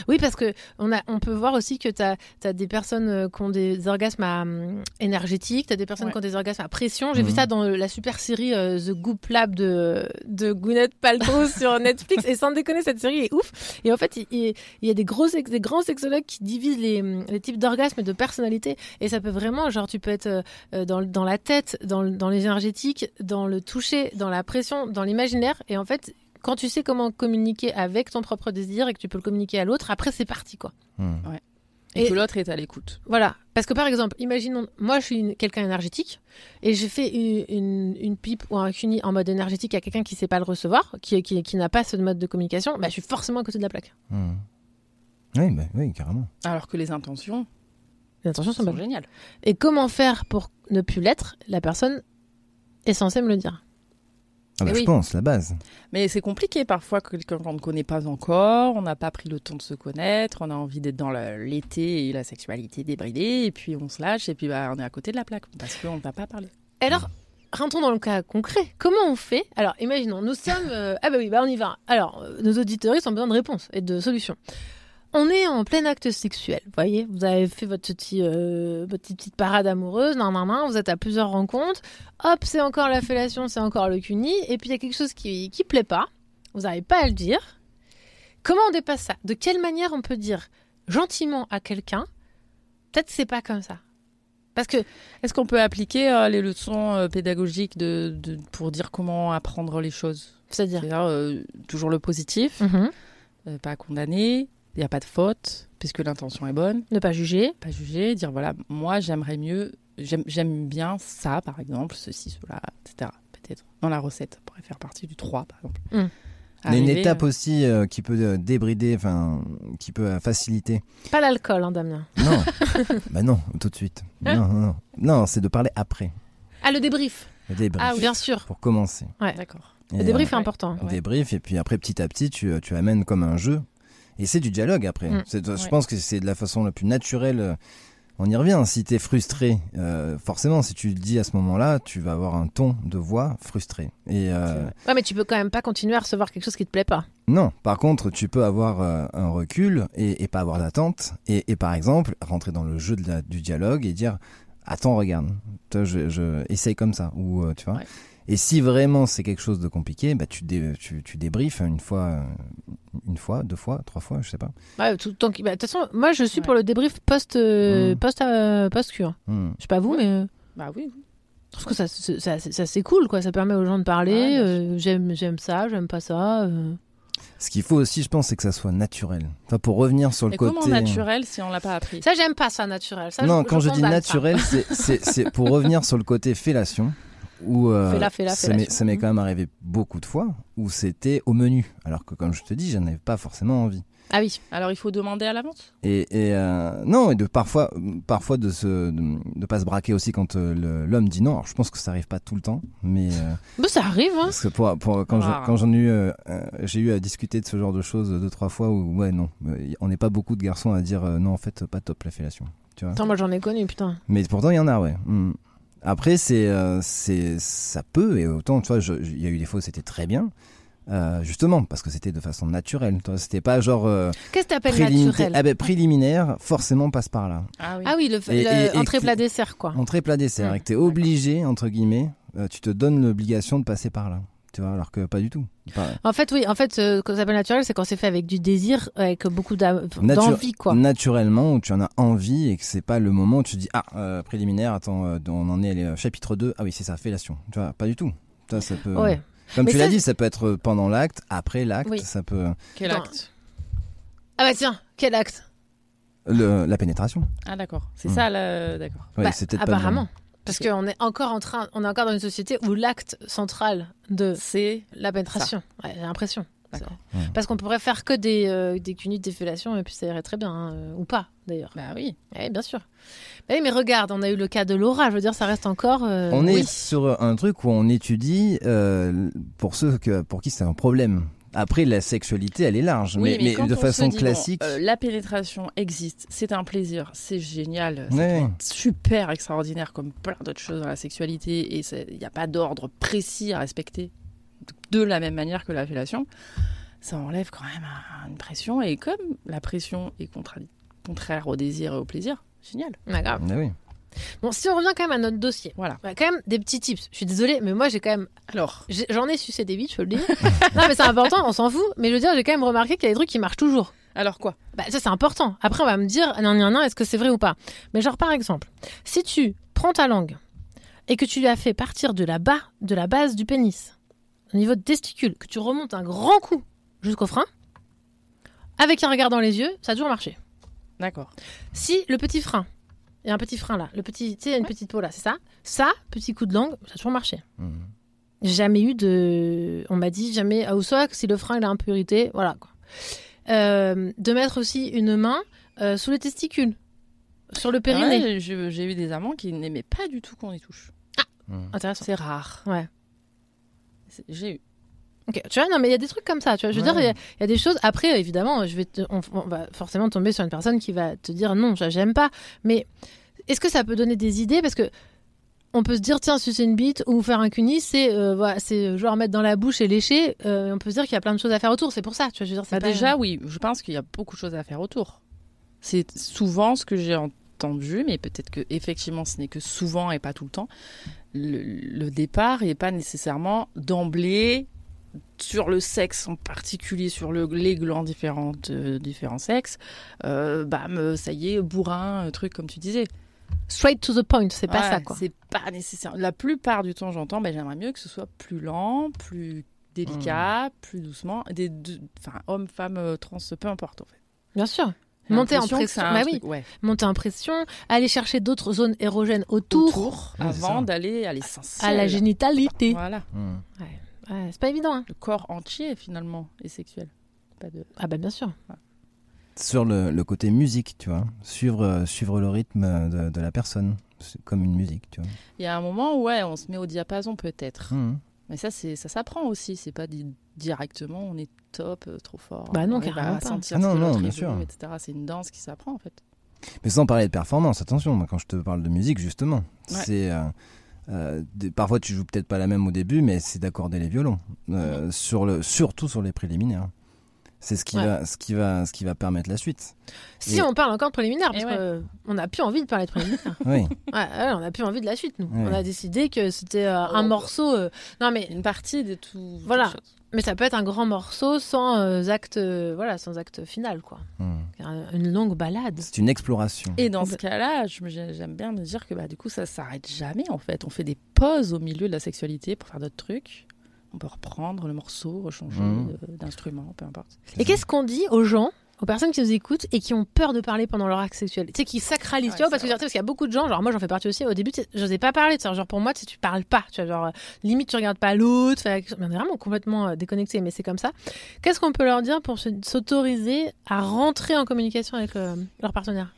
Oui, parce que on, a, on peut voir aussi que tu as, des personnes euh, qui ont des orgasmes à, hum, énergétiques, tu as des personnes Ouais. qui ont des orgasmes à pression. J'ai vu Mhm. ça dans la super série euh, The Goop Lab de, de Gwyneth Paltrow *laughs* sur Netflix. Et sans déconner, cette série est ouf. Et en fait, il, il- il y a des, gros, sex- des grands sexologues qui divisent les, hum, les types d'orgasmes et de personnalité. Et ça peut vraiment, genre, tu peux être euh, euh, dans, dans la tête, dans, dans les énergétiques, dans le toucher, dans la pression, dans l'imaginaire. Et en fait, quand tu sais comment communiquer avec ton propre désir et que tu peux le communiquer à l'autre, après c'est parti quoi. Hmm. Et, Et- que l'autre est à l'écoute. Voilà. Parce que par exemple, imaginons, moi je suis quelqu'un énergétique et j'ai fait une, une, une pipe ou un cuni en mode énergétique à quelqu'un qui sait pas le recevoir, qui, qui, qui n'a pas ce mode de communication, bah, je suis forcément à côté de la plaque. Hmm. Oui, bah, oui, carrément. Alors que les intentions Les intentions sont sont géniales. Et comment faire pour ne plus l'être La personne est censée me le dire. Ah bah, Eh je oui. pense, la base. Mais c'est compliqué parfois que quelqu'un qu'on ne connaît pas encore, on n'a pas pris le temps de se connaître, on a envie d'être dans l'été et la sexualité débridée, et puis on se lâche, et puis bah, on est à côté de la plaque parce qu'on ne va pas parler. Alors, rentrons dans le cas concret. Comment on fait? Alors, imaginons, nous sommes. euh, ah, bah oui, bah on y va. Alors, euh, nos auditeurs ont besoin de réponses et de solutions. On est en plein acte sexuel, vous voyez Vous avez fait votre, petit, euh, votre petite, parade amoureuse, nan, nan, nan, vous êtes à plusieurs rencontres. Hop, c'est encore la fellation, c'est encore le cuni. Et puis, il y a quelque chose qui qui plaît pas. Vous n'arrivez pas à le dire. Comment on dépasse ça? De quelle manière on peut dire gentiment à quelqu'un Peut-être c'est pas comme ça? Parce que Est-ce qu'on peut appliquer euh, les leçons euh, pédagogiques de, de- pour dire comment apprendre les choses? C'est-à-dire? C'est-à-dire toujours le positif, Mhm. euh, pas condamner, il n'y a pas de faute, puisque l'intention est bonne, ne pas juger. pas juger, dire voilà, moi j'aimerais mieux, j'aime bien ça par exemple, ceci, cela, etc. Peut-être dans la recette, ça pourrait faire partie du 3 par exemple. Mm. Il y a une étape euh, aussi euh, qui peut euh, débrider, enfin, qui peut euh, faciliter. Pas l'alcool, hein, Damien. Non, *laughs* bah non, tout de suite. Non, non, non. Non, c'est de parler après. Ah, le débrief. Le débrief. Ah, bien sûr. Pour commencer. D'accord. Le débrief est ouais. important. Ouais. débrief, et puis après, petit à petit, tu, tu amènes comme un jeu. Et c'est du dialogue après. Mm. Je Ouais. pense que c'est de la façon la plus naturelle. euh, On y revient. Si tu es frustré, euh, forcément, si tu le dis à ce moment-là, tu vas avoir un ton de voix frustré. Et euh, Ouais, mais tu peux quand même pas continuer à recevoir quelque chose qui te plaît pas. non, par contre, tu peux avoir euh, un recul et, et pas avoir d'attente. Et, et par exemple, rentrer dans le jeu de la- du dialogue et dire Attends, regarde, toi, je, je essaye comme ça. Ou, tu vois. Ouais. Et si vraiment c'est quelque chose de compliqué, bah, tu, dé, tu, tu débriefes une fois, euh, une fois, deux fois, trois fois, je sais pas. Ouais, tout le temps. bah, De toute façon, moi, je suis Ouais. pour le débrief post euh, Mm. post euh, post cure. Hmm. Je sais pas vous, Ouais. mais euh, Bah oui, je trouve que ça, c'est- ça, ça, c'est cool, quoi. Ça permet aux gens de parler. Euh, j'aime, j'aime ça, j'aime pas ça. euh. Ce qu'il faut aussi, je pense, c'est que ça soit naturel. Enfin, pour revenir sur le Mais côté. comment naturel si on l'a pas appris? Ça, j'aime pas ça, naturel. Ça, non, quand je, dis condamne ça. naturel, c'est pour revenir sur le côté fellation. Où, euh, ça m'est- ça m'est quand même arrivé beaucoup de fois où c'était au menu. Alors que, comme je te dis, j'en avais pas forcément envie. Ah oui. Alors il faut demander à l'avance Et, et, euh, non, et de parfois, parfois de se, de, de pas se braquer aussi quand euh, l'homme dit non. Alors, je pense que ça arrive pas tout le temps, mais euh, Bon, ça arrive, hein. parce que pour, pour- quand j'en ai eu, euh, j'ai eu à discuter de ce genre de choses deux trois fois où ouais non, on n'est pas beaucoup de garçons à dire non en fait pas top la fellation. Tu vois. Attends, moi, j'en ai connu, putain. Mais pourtant, il y en a, ouais. Mm. Après, c'est, euh, c'est, ça peut, et autant, tu vois, il y a eu des fois où c'était très bien, euh, justement, parce que c'était de façon naturelle. tu vois, C'était pas genre euh, Qu'est-ce que t'appelles préliminaire. naturel Ah ben, préliminaire, forcément, passe par là. Ah oui. Ah oui, le, Et- le et- et entrée que- plat dessert, quoi. Entrée plat dessert, et que t'es obligé, entre guillemets, euh, tu te donnes l'obligation de passer par là. Tu vois, alors que pas du tout. Pas- En fait, oui. En fait, euh, quand ça s'appelle naturel, c'est quand c'est fait avec du désir, avec beaucoup d'envie, quoi. Naturellement, où tu en as envie et que c'est pas le moment où tu te dis Ah, euh, préliminaire, attends, euh, on en est au chapitre 2. Ah oui, c'est ça, fellation. Tu vois, pas du tout. Ça, ça peut... Ouais. Comme Mais tu l'as dit, ça peut être pendant l'acte, après l'acte, Oui. ça peut. Quel acte? Ah bah tiens, quel acte? Le, la pénétration. Ah d'accord. C'est Mm. ça là, d'accord. Ouais, Bah, pas le Apparemment. Parce qu'on est encore en train, on est encore dans une société où l'acte central de C'est la pénétration. Ouais, j'ai l'impression. Parce qu'on pourrait faire que des, euh, des cunites, des fellations, et puis ça irait très bien, hein, euh, ou pas d'ailleurs. Bah oui. Oui, bien sûr. Bah oui, mais regarde, on a eu le cas de Laura, je veux dire, ça reste encore. euh, On est sur un truc où on étudie euh, pour ceux que, pour qui c'est un problème. Après, la sexualité, elle est large, Oui, mais, de façon dit, bon, classique. euh, la pénétration existe, c'est un plaisir, c'est génial, Ouais. super extraordinaire comme plein d'autres choses dans la sexualité et il n'y a pas d'ordre précis à respecter de la même manière que la fellation. Ça enlève quand même un- une pression et comme la pression est contraire au désir et au plaisir, génial. Ah, grave. Ah oui. Bon, si on revient quand même à notre dossier, Voilà. bah, quand même des petits tips. Je suis désolée, mais moi j'ai quand même. Alors, J'en ai sucé des bites, je peux le dire. *laughs* non, mais c'est important, on s'en fout. Mais je veux dire, j'ai quand même remarqué qu'il y a des trucs qui marchent toujours. alors quoi? Bah, ça, c'est important. Après, on va me dire, non, non, non, est-ce que c'est vrai ou pas? Mais genre, par exemple, si tu prends ta langue et que tu la fais partir de la bas, de la base du pénis, au niveau de testicule, que tu remontes un grand coup jusqu'au frein, avec un regard dans les yeux, ça a toujours marché. D'accord. Si le petit frein, il y a un petit frein là, le petit, tu sais, il y a une petite peau là, c'est ça? Ça, petit coup de langue, ça a toujours marché. Mhm. Jamais eu de. On m'a dit jamais. Ah, ou soit que si le frein il est un peu irrité, voilà quoi. Euh, de mettre aussi une main euh, sous les testicules, sur le Ah périnée. ouais, j'ai eu des amants qui n'aimaient pas du tout qu'on y touche. Mhm. Intéressant. C'est rare. Ouais. J'ai eu. Ok, tu vois, non, mais il y a des trucs comme ça, tu vois. Je veux Ouais. dire, il y a- il y, a des choses. Après, évidemment, je vais te- on, on va forcément tomber sur une personne qui va te dire non, j'aime pas. Mais est-ce que ça peut donner des idées? Parce que on peut se dire, tiens, sucer une bite ou faire un cunis, c'est euh, voilà, c'est genre mettre dans la bouche et lécher. Euh, on peut se dire qu'il y a plein de choses à faire autour. C'est pour ça, tu vois. Je veux dire, Bah pas- déjà, oui, je pense qu'il y a beaucoup de choses à faire autour. C'est souvent ce que j'ai entendu, mais peut-être que effectivement, ce n'est que souvent et pas tout le temps. Le, le départ n'est pas nécessairement d'emblée sur le sexe en particulier, sur le, les glands différents, de- différents sexes. Euh, bam, euh, ça y est, bourrin, euh, truc comme tu disais. straight to the point, c'est pas Ouais, ça, quoi. C'est pas nécessaire. La plupart du temps, j'entends, ben, j'aimerais mieux que ce soit plus lent, plus délicat, plus doucement. Des, enfin, hommes, femmes, euh, trans, peu importe en fait. Bien sûr. Monter en pression, bah truc- oui. ouais. Monter en pression, aller chercher d'autres zones érogènes autour, avant d'aller à l'essentiel. à la génitalité. Voilà. Ouais, c'est pas évident. hein. Le corps entier finalement est sexuel. Pas de... Ah bah bien sûr. Sur le, le côté musique, tu vois, suivre, euh, suivre le rythme de, de la personne, c'est comme une musique, tu vois. Il y a un moment où ouais, on se met au diapason peut-être. Mhm. Mais ça, c'est ça s'apprend aussi. C'est pas dit directement, on est top, euh, trop fort. Bah non, on carrément à pas. sentir Ah non, non, bien sûr. C'est une danse qui s'apprend en fait. Mais sans parler de performance, attention, moi, quand je te parle de musique, justement, Ouais. c'est. euh, euh, des- parfois, tu joues peut-être pas la même au début, mais c'est d'accorder les violons. Euh, sur le, surtout sur les préliminaires. C'est ce qui, Ouais. va, ce, qui va, ce qui va permettre la suite. Si Et- on parle encore de préliminaire, parce ouais. qu'on n'a plus envie de parler de préliminaire. *laughs* Oui. ouais, ouais, on n'a plus envie de la suite, nous. Ouais. On a décidé que c'était euh, un Oh. morceau. euh, Non, mais, Une partie de tout. Voilà. Mais ça peut être un grand morceau sans euh, acte, euh, voilà, sans acte final, quoi. Un- Une longue balade. C'est une exploration. Et dans ce cas-là, j'aime bien me dire que bah, du coup, ça s'arrête jamais en fait. On fait des pauses au milieu de la sexualité pour faire d'autres trucs. On peut reprendre le morceau, rechanger Mhm. euh, d'instrument, peu importe. Et qu'est-ce qu'on dit aux gens aux personnes qui nous écoutent et qui ont peur de parler pendant leur acte sexuel. Tu sais, qui sacralisent, Ouais, tu vois, parce que parce qu'il y a beaucoup de gens, genre moi j'en fais partie aussi, au début, tu sais, j'osais pas parler, genre pour moi, tu sais, tu parles pas, tu vois, genre limite tu regardes pas l'autre, on est vraiment complètement euh, déconnecté, mais c'est comme ça. Qu'est-ce qu'on peut leur dire pour se- s'autoriser à rentrer en communication avec euh, leur partenaire?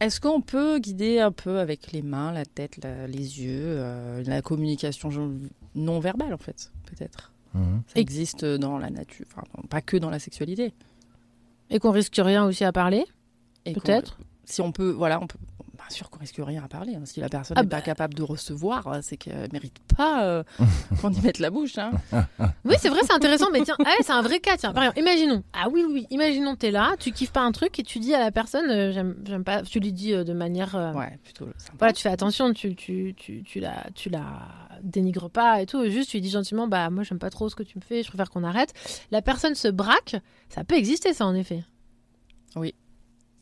Est-ce qu'on peut guider un peu avec les mains, la tête, la- les yeux, euh, la communication non verbale en fait, peut-être? Mhm. Ça existe dans la nature, enfin pas que dans la sexualité. Et qu'on risque rien aussi à parler Peut-être. Si on peut, voilà, on peut. Bien sûr qu'on risque rien à parler. hein. Si la personne Ah n'est bah. pas capable de recevoir, euh, c'est qu'elle mérite pas euh, *laughs* qu'on y mette la bouche. hein. Oui, c'est vrai, c'est intéressant, mais tiens, ah ouais, c'est un vrai cas, tiens. Par exemple, imaginons, ah oui, oui, oui, imaginons t'es là, tu kiffes pas un truc et tu dis à la personne, euh, j'aime j'aime pas, tu lui dis euh, de manière. euh, Ouais, plutôt sympa. Voilà, tu fais attention, tu, tu, tu, tu, la, tu la dénigres pas et tout. Juste, tu lui dis gentiment, bah moi j'aime pas trop ce que tu me fais, je préfère qu'on arrête. La personne se braque, ça peut exister ça en effet.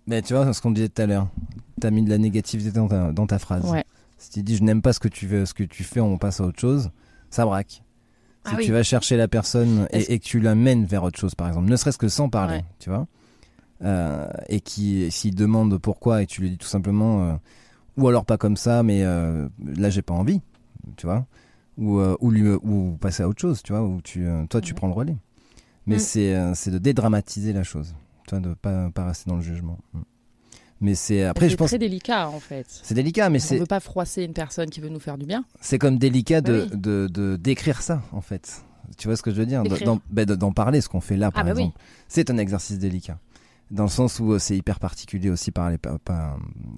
Mais tu vois, ce qu'on disait tout à l'heure, t'as mis de la négativité dans ta, dans ta phrase. Ouais. Si tu dis je n'aime pas ce que tu veux, ce que tu fais, on passe à autre chose, ça braque. Si Ah oui. tu vas chercher la personne et, et que tu l'amènes vers autre chose, par exemple, ne serait-ce que sans parler, Ouais. tu vois, euh, et qui s'il demande pourquoi et tu lui dis tout simplement, euh, ou alors pas comme ça, mais euh, là j'ai pas envie, tu vois, ou, euh, ou, lui, ou passer à autre chose, tu vois, ou tu, euh, toi tu prends le relais. Mais Mm. c'est euh, c'est de dédramatiser la chose, tu vois, de pas pas rester dans le jugement. Mm. Mais c'est après, c'est je pense, très délicat en fait. c'est délicat, mais On c'est veut pas froisser une personne qui veut nous faire du bien. c'est comme délicat de, Bah oui. de, de d'écrire ça en fait. Tu vois ce que je veux dire? D'écrire. D'en de- d'en parler, ce qu'on fait là, par Ah bah oui. exemple. C'est un exercice délicat. Dans le sens où euh, c'est hyper particulier aussi par, les, par, par,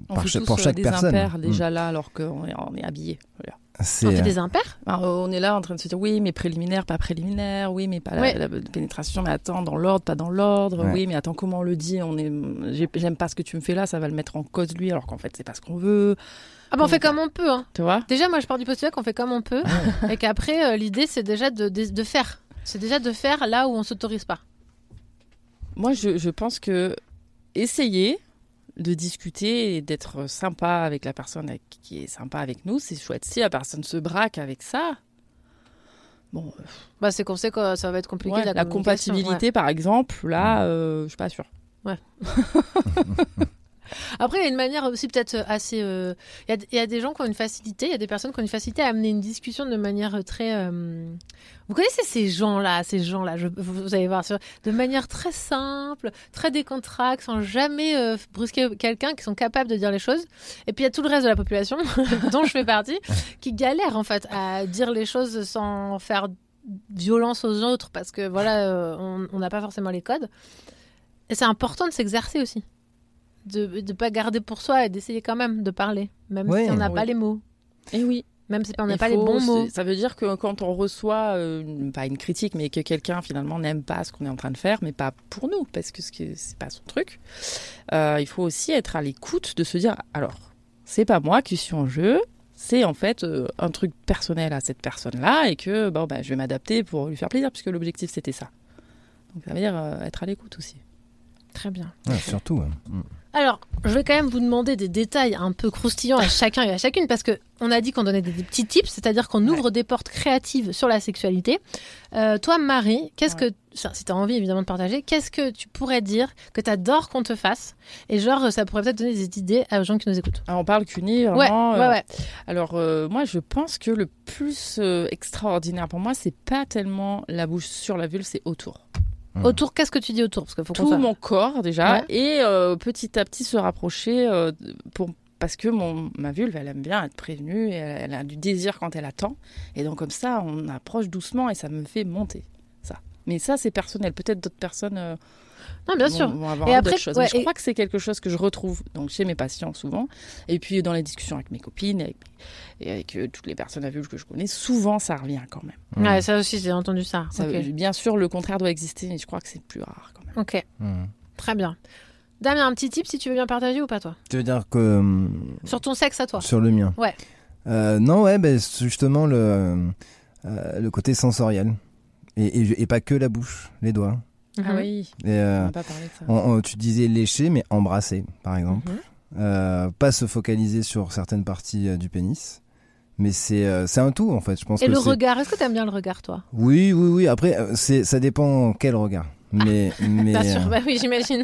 On par fait cha- tous, pour euh, chaque des personne. impairs Mm. déjà là alors qu'on est, on est habillé. Voilà. C'est, On fait euh, des impairs? Alors, euh, on est là en train de se dire oui mais préliminaire pas préliminaire oui mais pas la- Ouais. la, pénétration mais attends dans l'ordre pas dans l'ordre Ouais. oui mais attends comment on le dit on est j'ai- j'aime pas ce que tu me fais là ça va le mettre en cause lui alors qu'en fait c'est pas ce qu'on veut Ah bah on fait comme on peut. Hein. tu vois? Déjà, moi, je pars du postulat qu'on fait comme on peut, et qu'après, euh, l'idée, c'est déjà de, de, de faire. C'est déjà de faire là où on s'autorise pas. Moi je, je pense que essayer de discuter et d'être sympa avec la personne qui est sympa avec nous c'est chouette si la personne se braque avec ça bon euh, Bah, c'est qu'on sait que ça va être compliqué. ouais, la, compatibilité par exemple là euh, je suis pas sûre ouais. *laughs* Après, il y a une manière aussi peut-être assez. euh, y, des gens qui ont une facilité, il y a des personnes qui ont une facilité à amener une discussion de manière très. euh, Vous connaissez ces gens-là, ces gens-là, vous, allez voir, de manière très simple, très décontracte, sans jamais euh, brusquer quelqu'un, qui sont capables de dire les choses. Et puis il y a tout le reste de la population, *laughs* dont je fais partie, qui galère en fait à dire les choses sans faire violence aux autres, parce que voilà, on n'a pas forcément les codes. Et c'est important de s'exercer aussi. De ne pas garder pour soi et d'essayer quand même de parler, même Ouais. si on n'a pas les mots. et oui Même si on n'a pas les bons mots. Ça veut dire que quand on reçoit, euh, pas une critique, mais que quelqu'un finalement n'aime pas ce qu'on est en train de faire, mais pas pour nous, parce que ce c'est pas son truc, euh, il faut aussi être à l'écoute de se dire alors, c'est pas moi qui suis en jeu, c'est en fait euh, un truc personnel à cette personne-là, et que bon, bah, je vais m'adapter pour lui faire plaisir, puisque l'objectif c'était ça. Donc ça veut dire euh, être à l'écoute aussi. Très bien. ouais, surtout. hein. Alors, je vais quand même vous demander des détails un peu croustillants à chacun et à chacune, parce que on a dit qu'on donnait des, des petits tips, c'est-à-dire qu'on ouvre des portes créatives sur la sexualité. Euh, toi, Marie, qu'est-ce Ouais. que, enfin, si tu as envie évidemment de partager, qu'est-ce que tu pourrais dire que tu adores qu'on te fasse? Et genre, ça pourrait peut-être donner des idées aux gens qui nous écoutent. Alors, on parle Ouais, vraiment. ouais, euh, ouais. Alors euh, moi je pense que le plus euh, extraordinaire pour moi c'est pas tellement la bouche sur la vulve, c'est autour. Mm. Autour, qu'est-ce que tu dis autour? Parce qu'il faut Tout soit- mon corps déjà Ouais. et euh, petit à petit se rapprocher euh, pour parce que mon, ma vulve, elle aime bien être prévenue, et elle, elle a du désir quand elle attend. Et donc comme ça, on approche doucement et ça me fait monter. Ça. Mais ça, c'est personnel. Peut-être d'autres personnes euh, Non, bien sûr. vont avoir Et après, choses. ouais, Mais je et- crois que c'est quelque chose que je retrouve donc chez mes patients souvent. Et puis dans les discussions avec mes copines avec, et avec euh, toutes les personnes à vulve que je connais, souvent ça revient quand même. Mm. Ouais, ça aussi, j'ai entendu ça. Ça, ok, Bien sûr, le contraire doit exister, mais je crois que c'est plus rare quand même. Ok, Mm. très bien. Damien, un petit tip si tu veux bien partager ou pas toi? Tu veux dire que euh, Sur ton sexe à toi. sur le mien Ouais. Euh, non, ouais, ben, c'est justement le, euh, le côté sensoriel. Et, et, et pas que la bouche, les doigts. Ah Mhm. oui, Et, on euh, n'a pas parlé de ça. on- on- tu disais lécher, mais embrasser, par exemple. Mhm. Euh, pas se focaliser sur certaines parties euh, du pénis. Mais c'est euh, un tout, en fait. Je pense Et que le regard, est-ce que t'aimes bien le regard toi? Oui, oui, oui. Après, euh, c'est ça dépend quel regard. Mais, *laughs* mais Bien sûr, bah oui, j'imagine.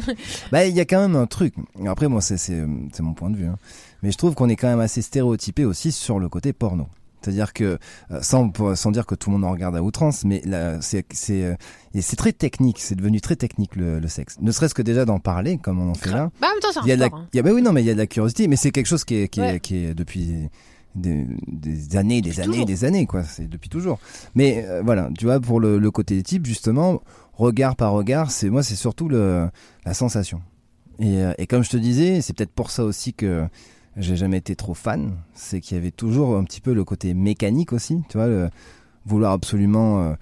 bah, il y a quand même un truc. Après, moi, c'est mon point de vue. hein. Mais je trouve qu'on est quand même assez stéréotypé aussi sur le côté porno. C'est-à-dire que, euh, sans, sans dire que tout le monde en regarde à outrance, mais c'est c'est euh, et c'est très technique. C'est devenu très technique le, le sexe. Ne serait-ce que déjà d'en parler, comme on en fait là. Bah, en même temps, c'est un Il y a de la, sport. hein. il y a, bah oui, non, mais il y a de la curiosité, mais c'est quelque chose qui est, qui est, Ouais. qui est depuis des, des années, des Depuis années, toujours. des années, quoi. C'est depuis toujours. Mais euh, voilà, tu vois, pour le, le côté type, justement, regard par regard, c'est moi, c'est surtout le, la sensation. Et, et comme je te disais, c'est peut-être pour ça aussi que j'ai jamais été trop fan, c'est qu'il y avait toujours un petit peu le côté mécanique aussi, tu vois, le, vouloir absolument euh,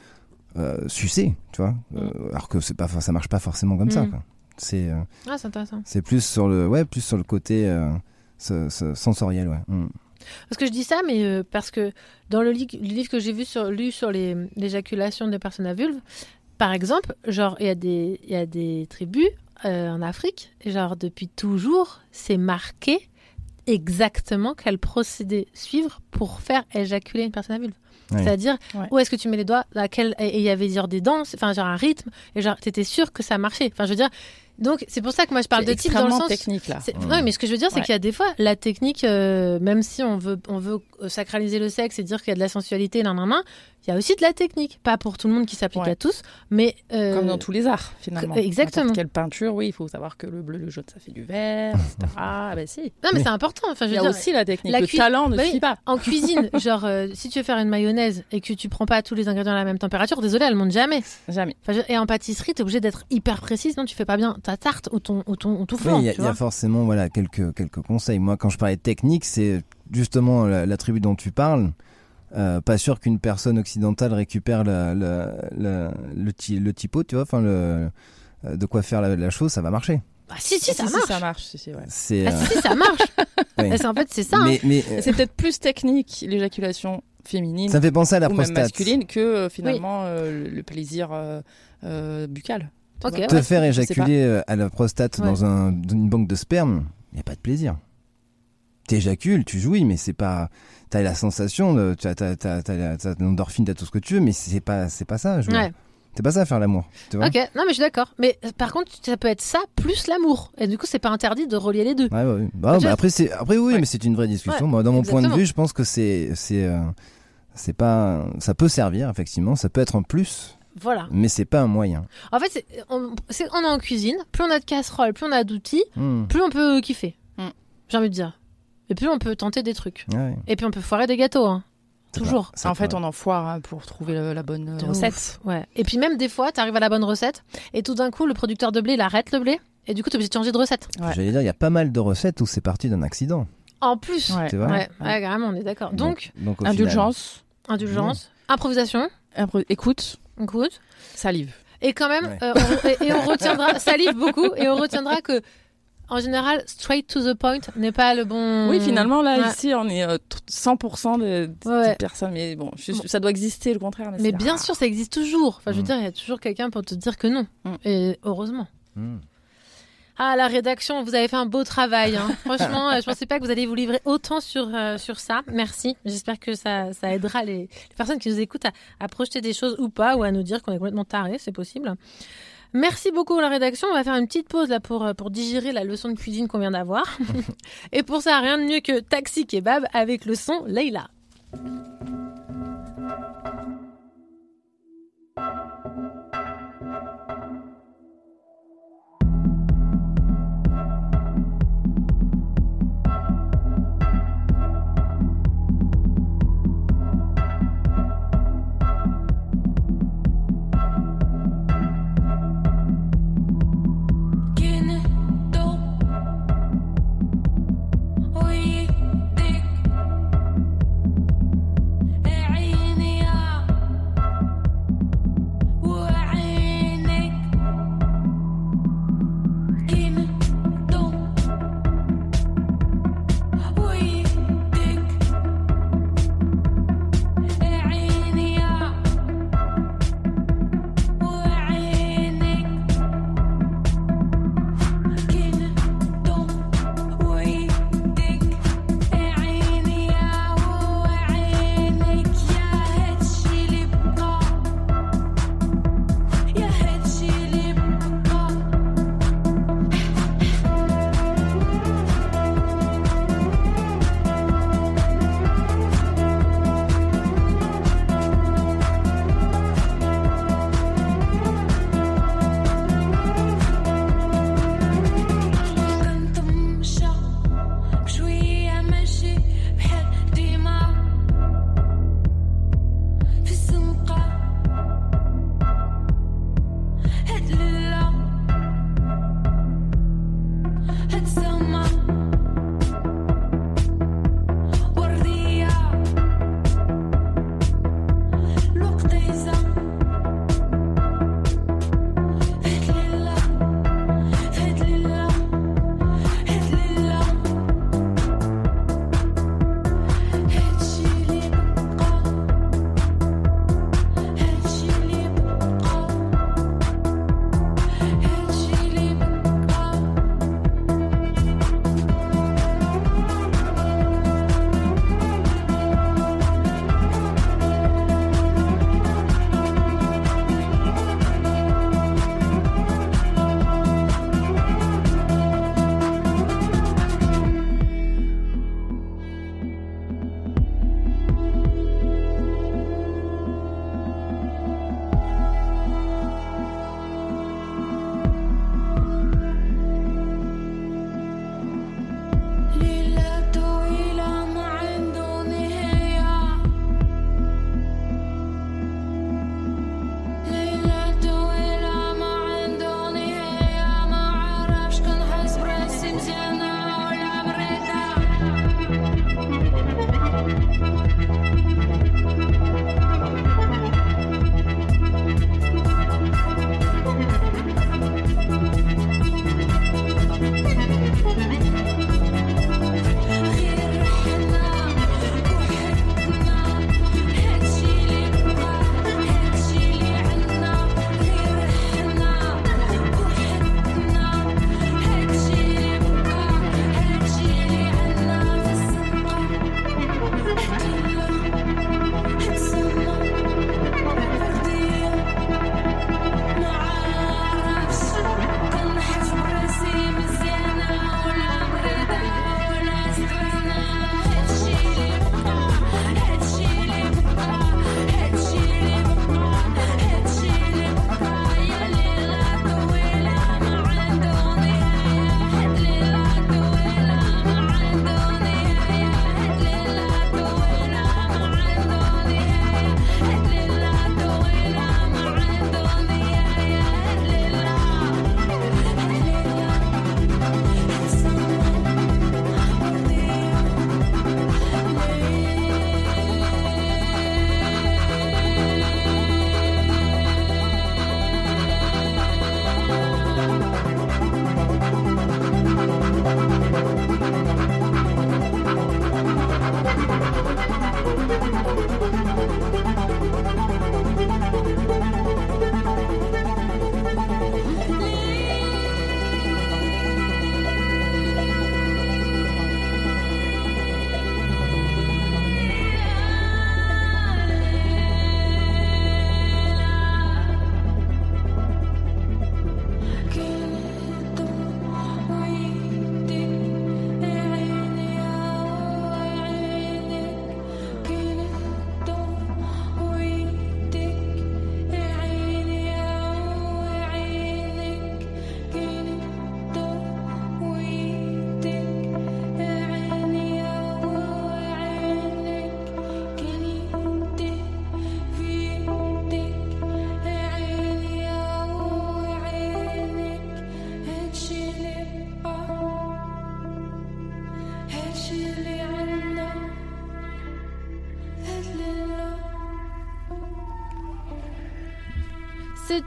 euh, sucer, tu vois, euh, alors que c'est pas, ça marche pas forcément comme ça. Mm. quoi. C'est Ah, c'est intéressant. c'est plus sur le, ouais, plus sur le côté ce- ce sensoriel, ouais. Mm. Parce que je dis ça, mais parce que dans le, li- le livre que j'ai vu sur, lu sur les- l'éjaculation des personnes à vulve, par exemple, genre, il y, a des- y a des tribus en Afrique, et genre, depuis toujours, c'est marqué exactement quel procédé suivre pour faire éjaculer une personne à vulve. C'est-à-dire, Ouais. où est-ce que tu mets les doigts à quel... Et il y avait genre des danses, enfin, genre un rythme, et genre, t'étais sûr que ça marchait. Enfin, je veux dire, donc, c'est pour ça que moi, je parle de type dans le sens. technique là. C'est- Mm. ouais, mais ce que je veux dire, c'est Ouais. qu'il y a des fois, la technique, euh, même si on veut, on veut euh, sacraliser le sexe et dire qu'il y a de la sensualité, nan, nan, nan, il y a aussi de la technique. Pas pour tout le monde qui s'applique Ouais. à tous, mais. euh, Comme dans tous les arts, finalement. exactement. Quelle peinture, oui, il faut savoir que le bleu, le jaune, ça fait du vert, etc. *laughs* ah, bah si. Non, mais, c'est important. Enfin, je Il y veux a dire, aussi la technique. la le talent ne Bah oui. suffit pas. En cuisine, *laughs* genre, euh, si tu veux faire une mayonnaise et que tu prends pas tous les ingrédients à la même température, désolé, elle monte jamais. Jamais. Enfin, je- et en pâtisserie, t'es obligé d'être hyper précise, non Tu fais pas bien ta tarte ou ton, ou ton, ou ton Oui, flan. il y, a- tu il y a forcément voilà, quelques, quelques conseils. Moi, quand je parlais de technique, c'est justement la- l'attribut dont tu parles. Euh, pas sûr qu'une personne occidentale récupère la- la- la- le, ti- le typo, tu vois, enfin le, euh, de quoi faire la, la chose, ça va marcher. Bah, si, si, Ah, ça si, marche. ça marche. si, si, ouais. C'est, Ah, euh, si, si, ça marche. *laughs* oui. Et c'est- en fait, c'est ça. hein. mais, euh, C'est peut-être plus technique l'éjaculation féminine ça me fait penser à la ou même masculine que euh, finalement euh, le- le plaisir euh, euh, buccal. tu Ok, vois. Te ouais, faire éjaculer à la prostate Ouais. dans, un, dans une banque de sperme, il n'y a pas de plaisir. T'éjacules, tu jouis, mais c'est pas. T'as la sensation, t'as l'endorphine, t'as tout ce que tu veux, mais c'est pas, c'est pas ça. jouer. Ouais. C'est pas ça faire l'amour. Tu vois Ok, non mais je suis d'accord. Mais euh, par contre, ça peut être ça plus l'amour. Et du coup, c'est pas interdit de relier les deux. Ouais, ouais, ouais. Bah, bah, après, c'est, après, oui, Ouais. mais c'est une vraie discussion. Ouais, Moi, dans mon point de vue, je pense que c'est, c'est, euh, c'est pas, ça peut servir effectivement, ça peut être un plus, Voilà. mais c'est pas un moyen. En fait, on, est en cuisine. Plus on a de casseroles, plus on a d'outils, Hmm. plus on peut kiffer. Mm. J'ai envie de dire. Et plus on peut tenter des trucs. Ouais. Et puis on peut foirer des gâteaux. hein. Toujours. Ça en fait, on en foire hein, pour trouver le- la bonne euh, De recette. ouf. Ouais. Et puis même des fois, t'arrives à la bonne recette et tout d'un coup, le producteur de blé, il arrête le blé. Et du coup, t'es obligé de changer de recette. Ouais. J'allais dire, il y a pas mal de recettes où c'est parti d'un accident. En plus. Ouais. Tu vois Ouais, ouais, carrément, on est d'accord. Donc, Indulgence, indulgence, improvisation, impro- écoute, écoute. salive. Et quand même, Ouais. euh, on- et, et on retiendra, *laughs* salive beaucoup, et on retiendra que, en général, straight to the point n'est pas le bon. Oui, finalement, là, Ouais. ici, on est euh, t- 100% de, de- Ouais. de personnes. Mais bon, je- Bon. ça doit exister, le contraire. Mais, bien rare. sûr, ça existe toujours. Enfin, je veux Mm. dire, il y a toujours quelqu'un pour te dire que non. Mm. Et heureusement. Hmm. Ah, la rédaction, vous avez fait un beau travail. hein. *laughs* Franchement, euh, je pensais pas que vous alliez vous livrer autant sur, euh, sur ça. Merci. J'espère que ça, ça aidera les, les personnes qui nous écoutent à, à projeter des choses ou pas, ou à nous dire qu'on est complètement taré, c'est possible. Merci beaucoup la rédaction. On va faire une petite pause là pour, euh, pour digérer la leçon de cuisine qu'on vient d'avoir. *laughs* Et pour ça, rien de mieux que Taxi Kebab avec le son Leila.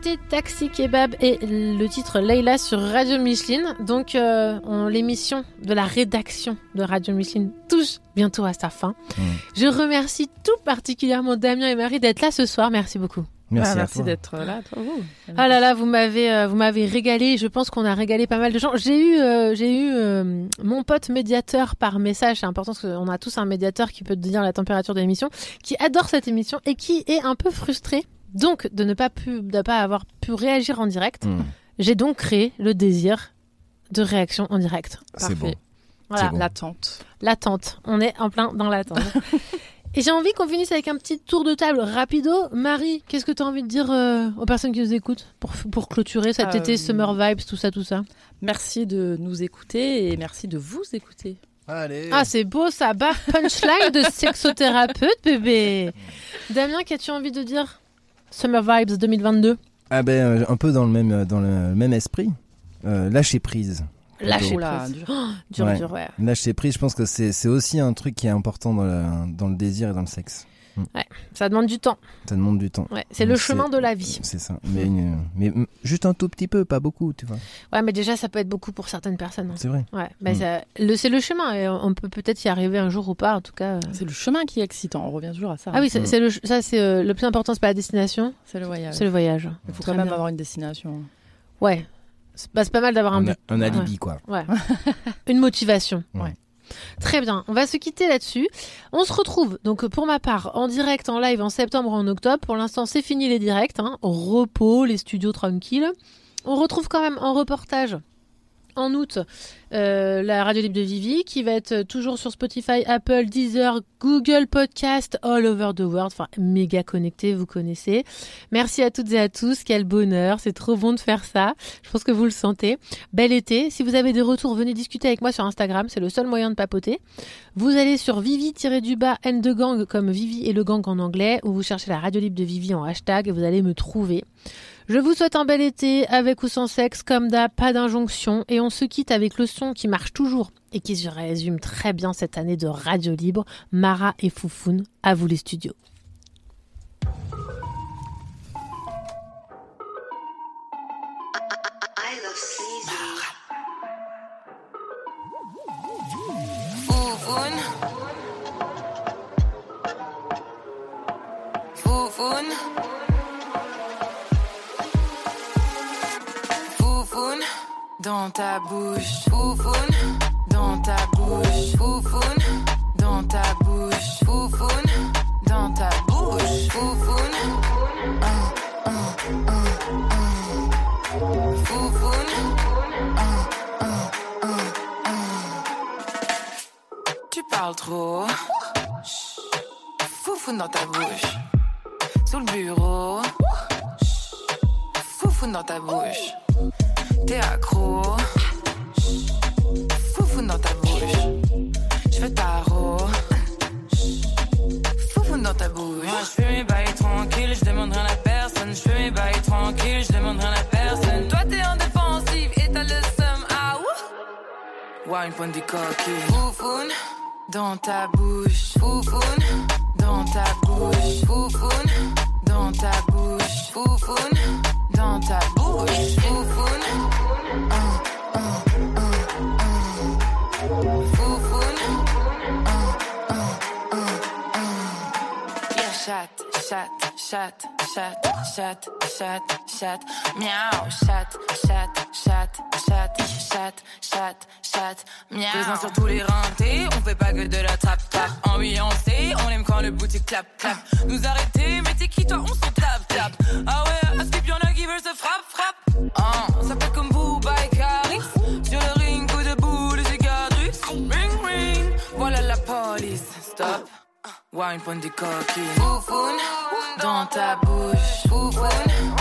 C'était Taxi Kebab et le titre Leila sur Radio Micheline. Donc, euh, on- l'émission de la rédaction de Radio Micheline touche bientôt à sa fin. Mm. Je remercie tout particulièrement Damien et Marie d'être là ce soir. Merci beaucoup. Merci, Ah, merci d'être là, toi. vous. Ah là là, vous m'avez, euh, vous m'avez régalé. Je pense qu'on a régalé pas mal de gens. J'ai eu, euh, j'ai eu euh, mon pote médiateur par message. C'est important parce qu'on a tous un médiateur qui peut te dire la température de l'émission, qui adore cette émission et qui est un peu frustré. Donc de ne pas pu, de pas avoir pu réagir en direct. Mm. J'ai donc créé le désir de réaction en direct. C'est bon. Parfait. Voilà, bon. L'attente. l'attente. On est en plein dans l'attente. *laughs* Et j'ai envie qu'on finisse avec un petit tour de table rapido. Marie, qu'est-ce que tu as envie de dire euh, aux personnes qui nous écoutent pour, pour clôturer cet Euh, été Summer Vibes, tout ça, tout ça? Merci de nous écouter et merci de vous écouter. Allez. Ah, c'est beau ça, baf, punchline de sexothérapeute, bébé. *laughs* Damien, qu'as-tu envie de dire? Summer Vibes 2022 Ah ben, euh, un peu dans le même, dans le même esprit. Euh, lâcher prise. Lâcher prise. dur. Oh, dur, Ouais. dur, ouais. Lâcher prise, je pense que c'est c'est aussi un truc qui est important dans le, dans le désir et dans le sexe. Ça demande du temps. Ça demande du temps. Ouais. C'est le chemin de la vie. C'est ça. Mais, une- mais mm, juste un tout petit peu, pas beaucoup, tu vois. Ouais, mais déjà, ça peut être beaucoup pour certaines personnes. hein. C'est vrai. Ouais, mais Mm. ça- le, c'est le chemin et on peut peut-être y arriver un jour ou pas, en tout cas. euh. C'est le chemin qui est excitant. On revient toujours à ça. Ah oui, c'est, Mm. c'est le, ça c'est euh, le plus important, c'est pas la destination, c'est le voyage. c'est le voyage. Il faut Très quand même bien. avoir une destination. Ouais, c'est, bah, c'est pas mal d'avoir un Un, un alibi, quoi. ouais. *laughs* une motivation. Ouais. Très bien, on va se quitter là-dessus. On se retrouve donc pour ma part en direct, en live en septembre en octobre. Pour l'instant, c'est fini les directs, hein. repos, les studios tranquilles. On retrouve quand même en reportage en août euh, la radio libre de Vivi qui va être toujours sur Spotify, Apple, Deezer, Google Podcast, all over the world, enfin méga connecté, vous connaissez. Merci à toutes et à tous, quel bonheur, c'est trop bon de faire ça. Je pense que vous le sentez. Bel été. Si vous avez des retours, venez discuter avec moi sur Instagram, c'est le seul moyen de papoter. Vous allez sur Vivi-du-bas N de gang comme Vivi et le gang en anglais, ou vous cherchez la radio libre de Vivi en hashtag et vous allez me trouver. Je vous souhaite un bel été, avec ou sans sexe, comme d'hab, pas d'injonction, et on se quitte avec le son qui marche toujours et qui se résume très bien cette année de radio libre, Mara et Foufoun, à vous les studios. Dans ta bouche. Foufoun. Dans ta bouche. Foufoun. Dans ta bouche. Foufoun. Dans ta bouche. Foufoun. Un, un, un, un. Foufoun. Un, un, un, un. Tu parles trop. Foufoune dans ta bouche. Sous le bureau. Foufoune dans ta bouche. T'es accro. Chut. Foufoune dans ta bouche. Je tarot. Chut. Foufoune dans ta bouche. Moi, je fais mes bails tranquilles, je demande rien à personne. Je fais mes bails tranquilles, je demande rien à personne. Toi, t'es en défensive et t'as le seum. Ah, ouh. Wine point des coquilles. Foufoune dans ta bouche. Foufoune dans ta bouche. Foufoune dans ta bouche. Foufoune dans ta bouche. Foufoune. Un, un, un, un. Foufoune. Un, un, un, un. Yeah, chat, chat, chat, chat, chat, chat, chat, miaou, chat, chat, chat, chat, chat, chat, chat, miaou. Présent sur tous les rentés, on fait pas que de la trap trap. Ambiancé, on aime quand le boutique clap clap. Nous arrêter, mais t'es qui toi, on s'en tape tape. Ah ouais, à skip y'en a qui veulent se frappe frappe. Ah, on s'appelle comme Booba et Caris. Sur le ring, coup de boule, cicatrice. Ring ring, voilà la police. Stop. Wine point des coquilles. Foufoune dans ta bouche. Foufoune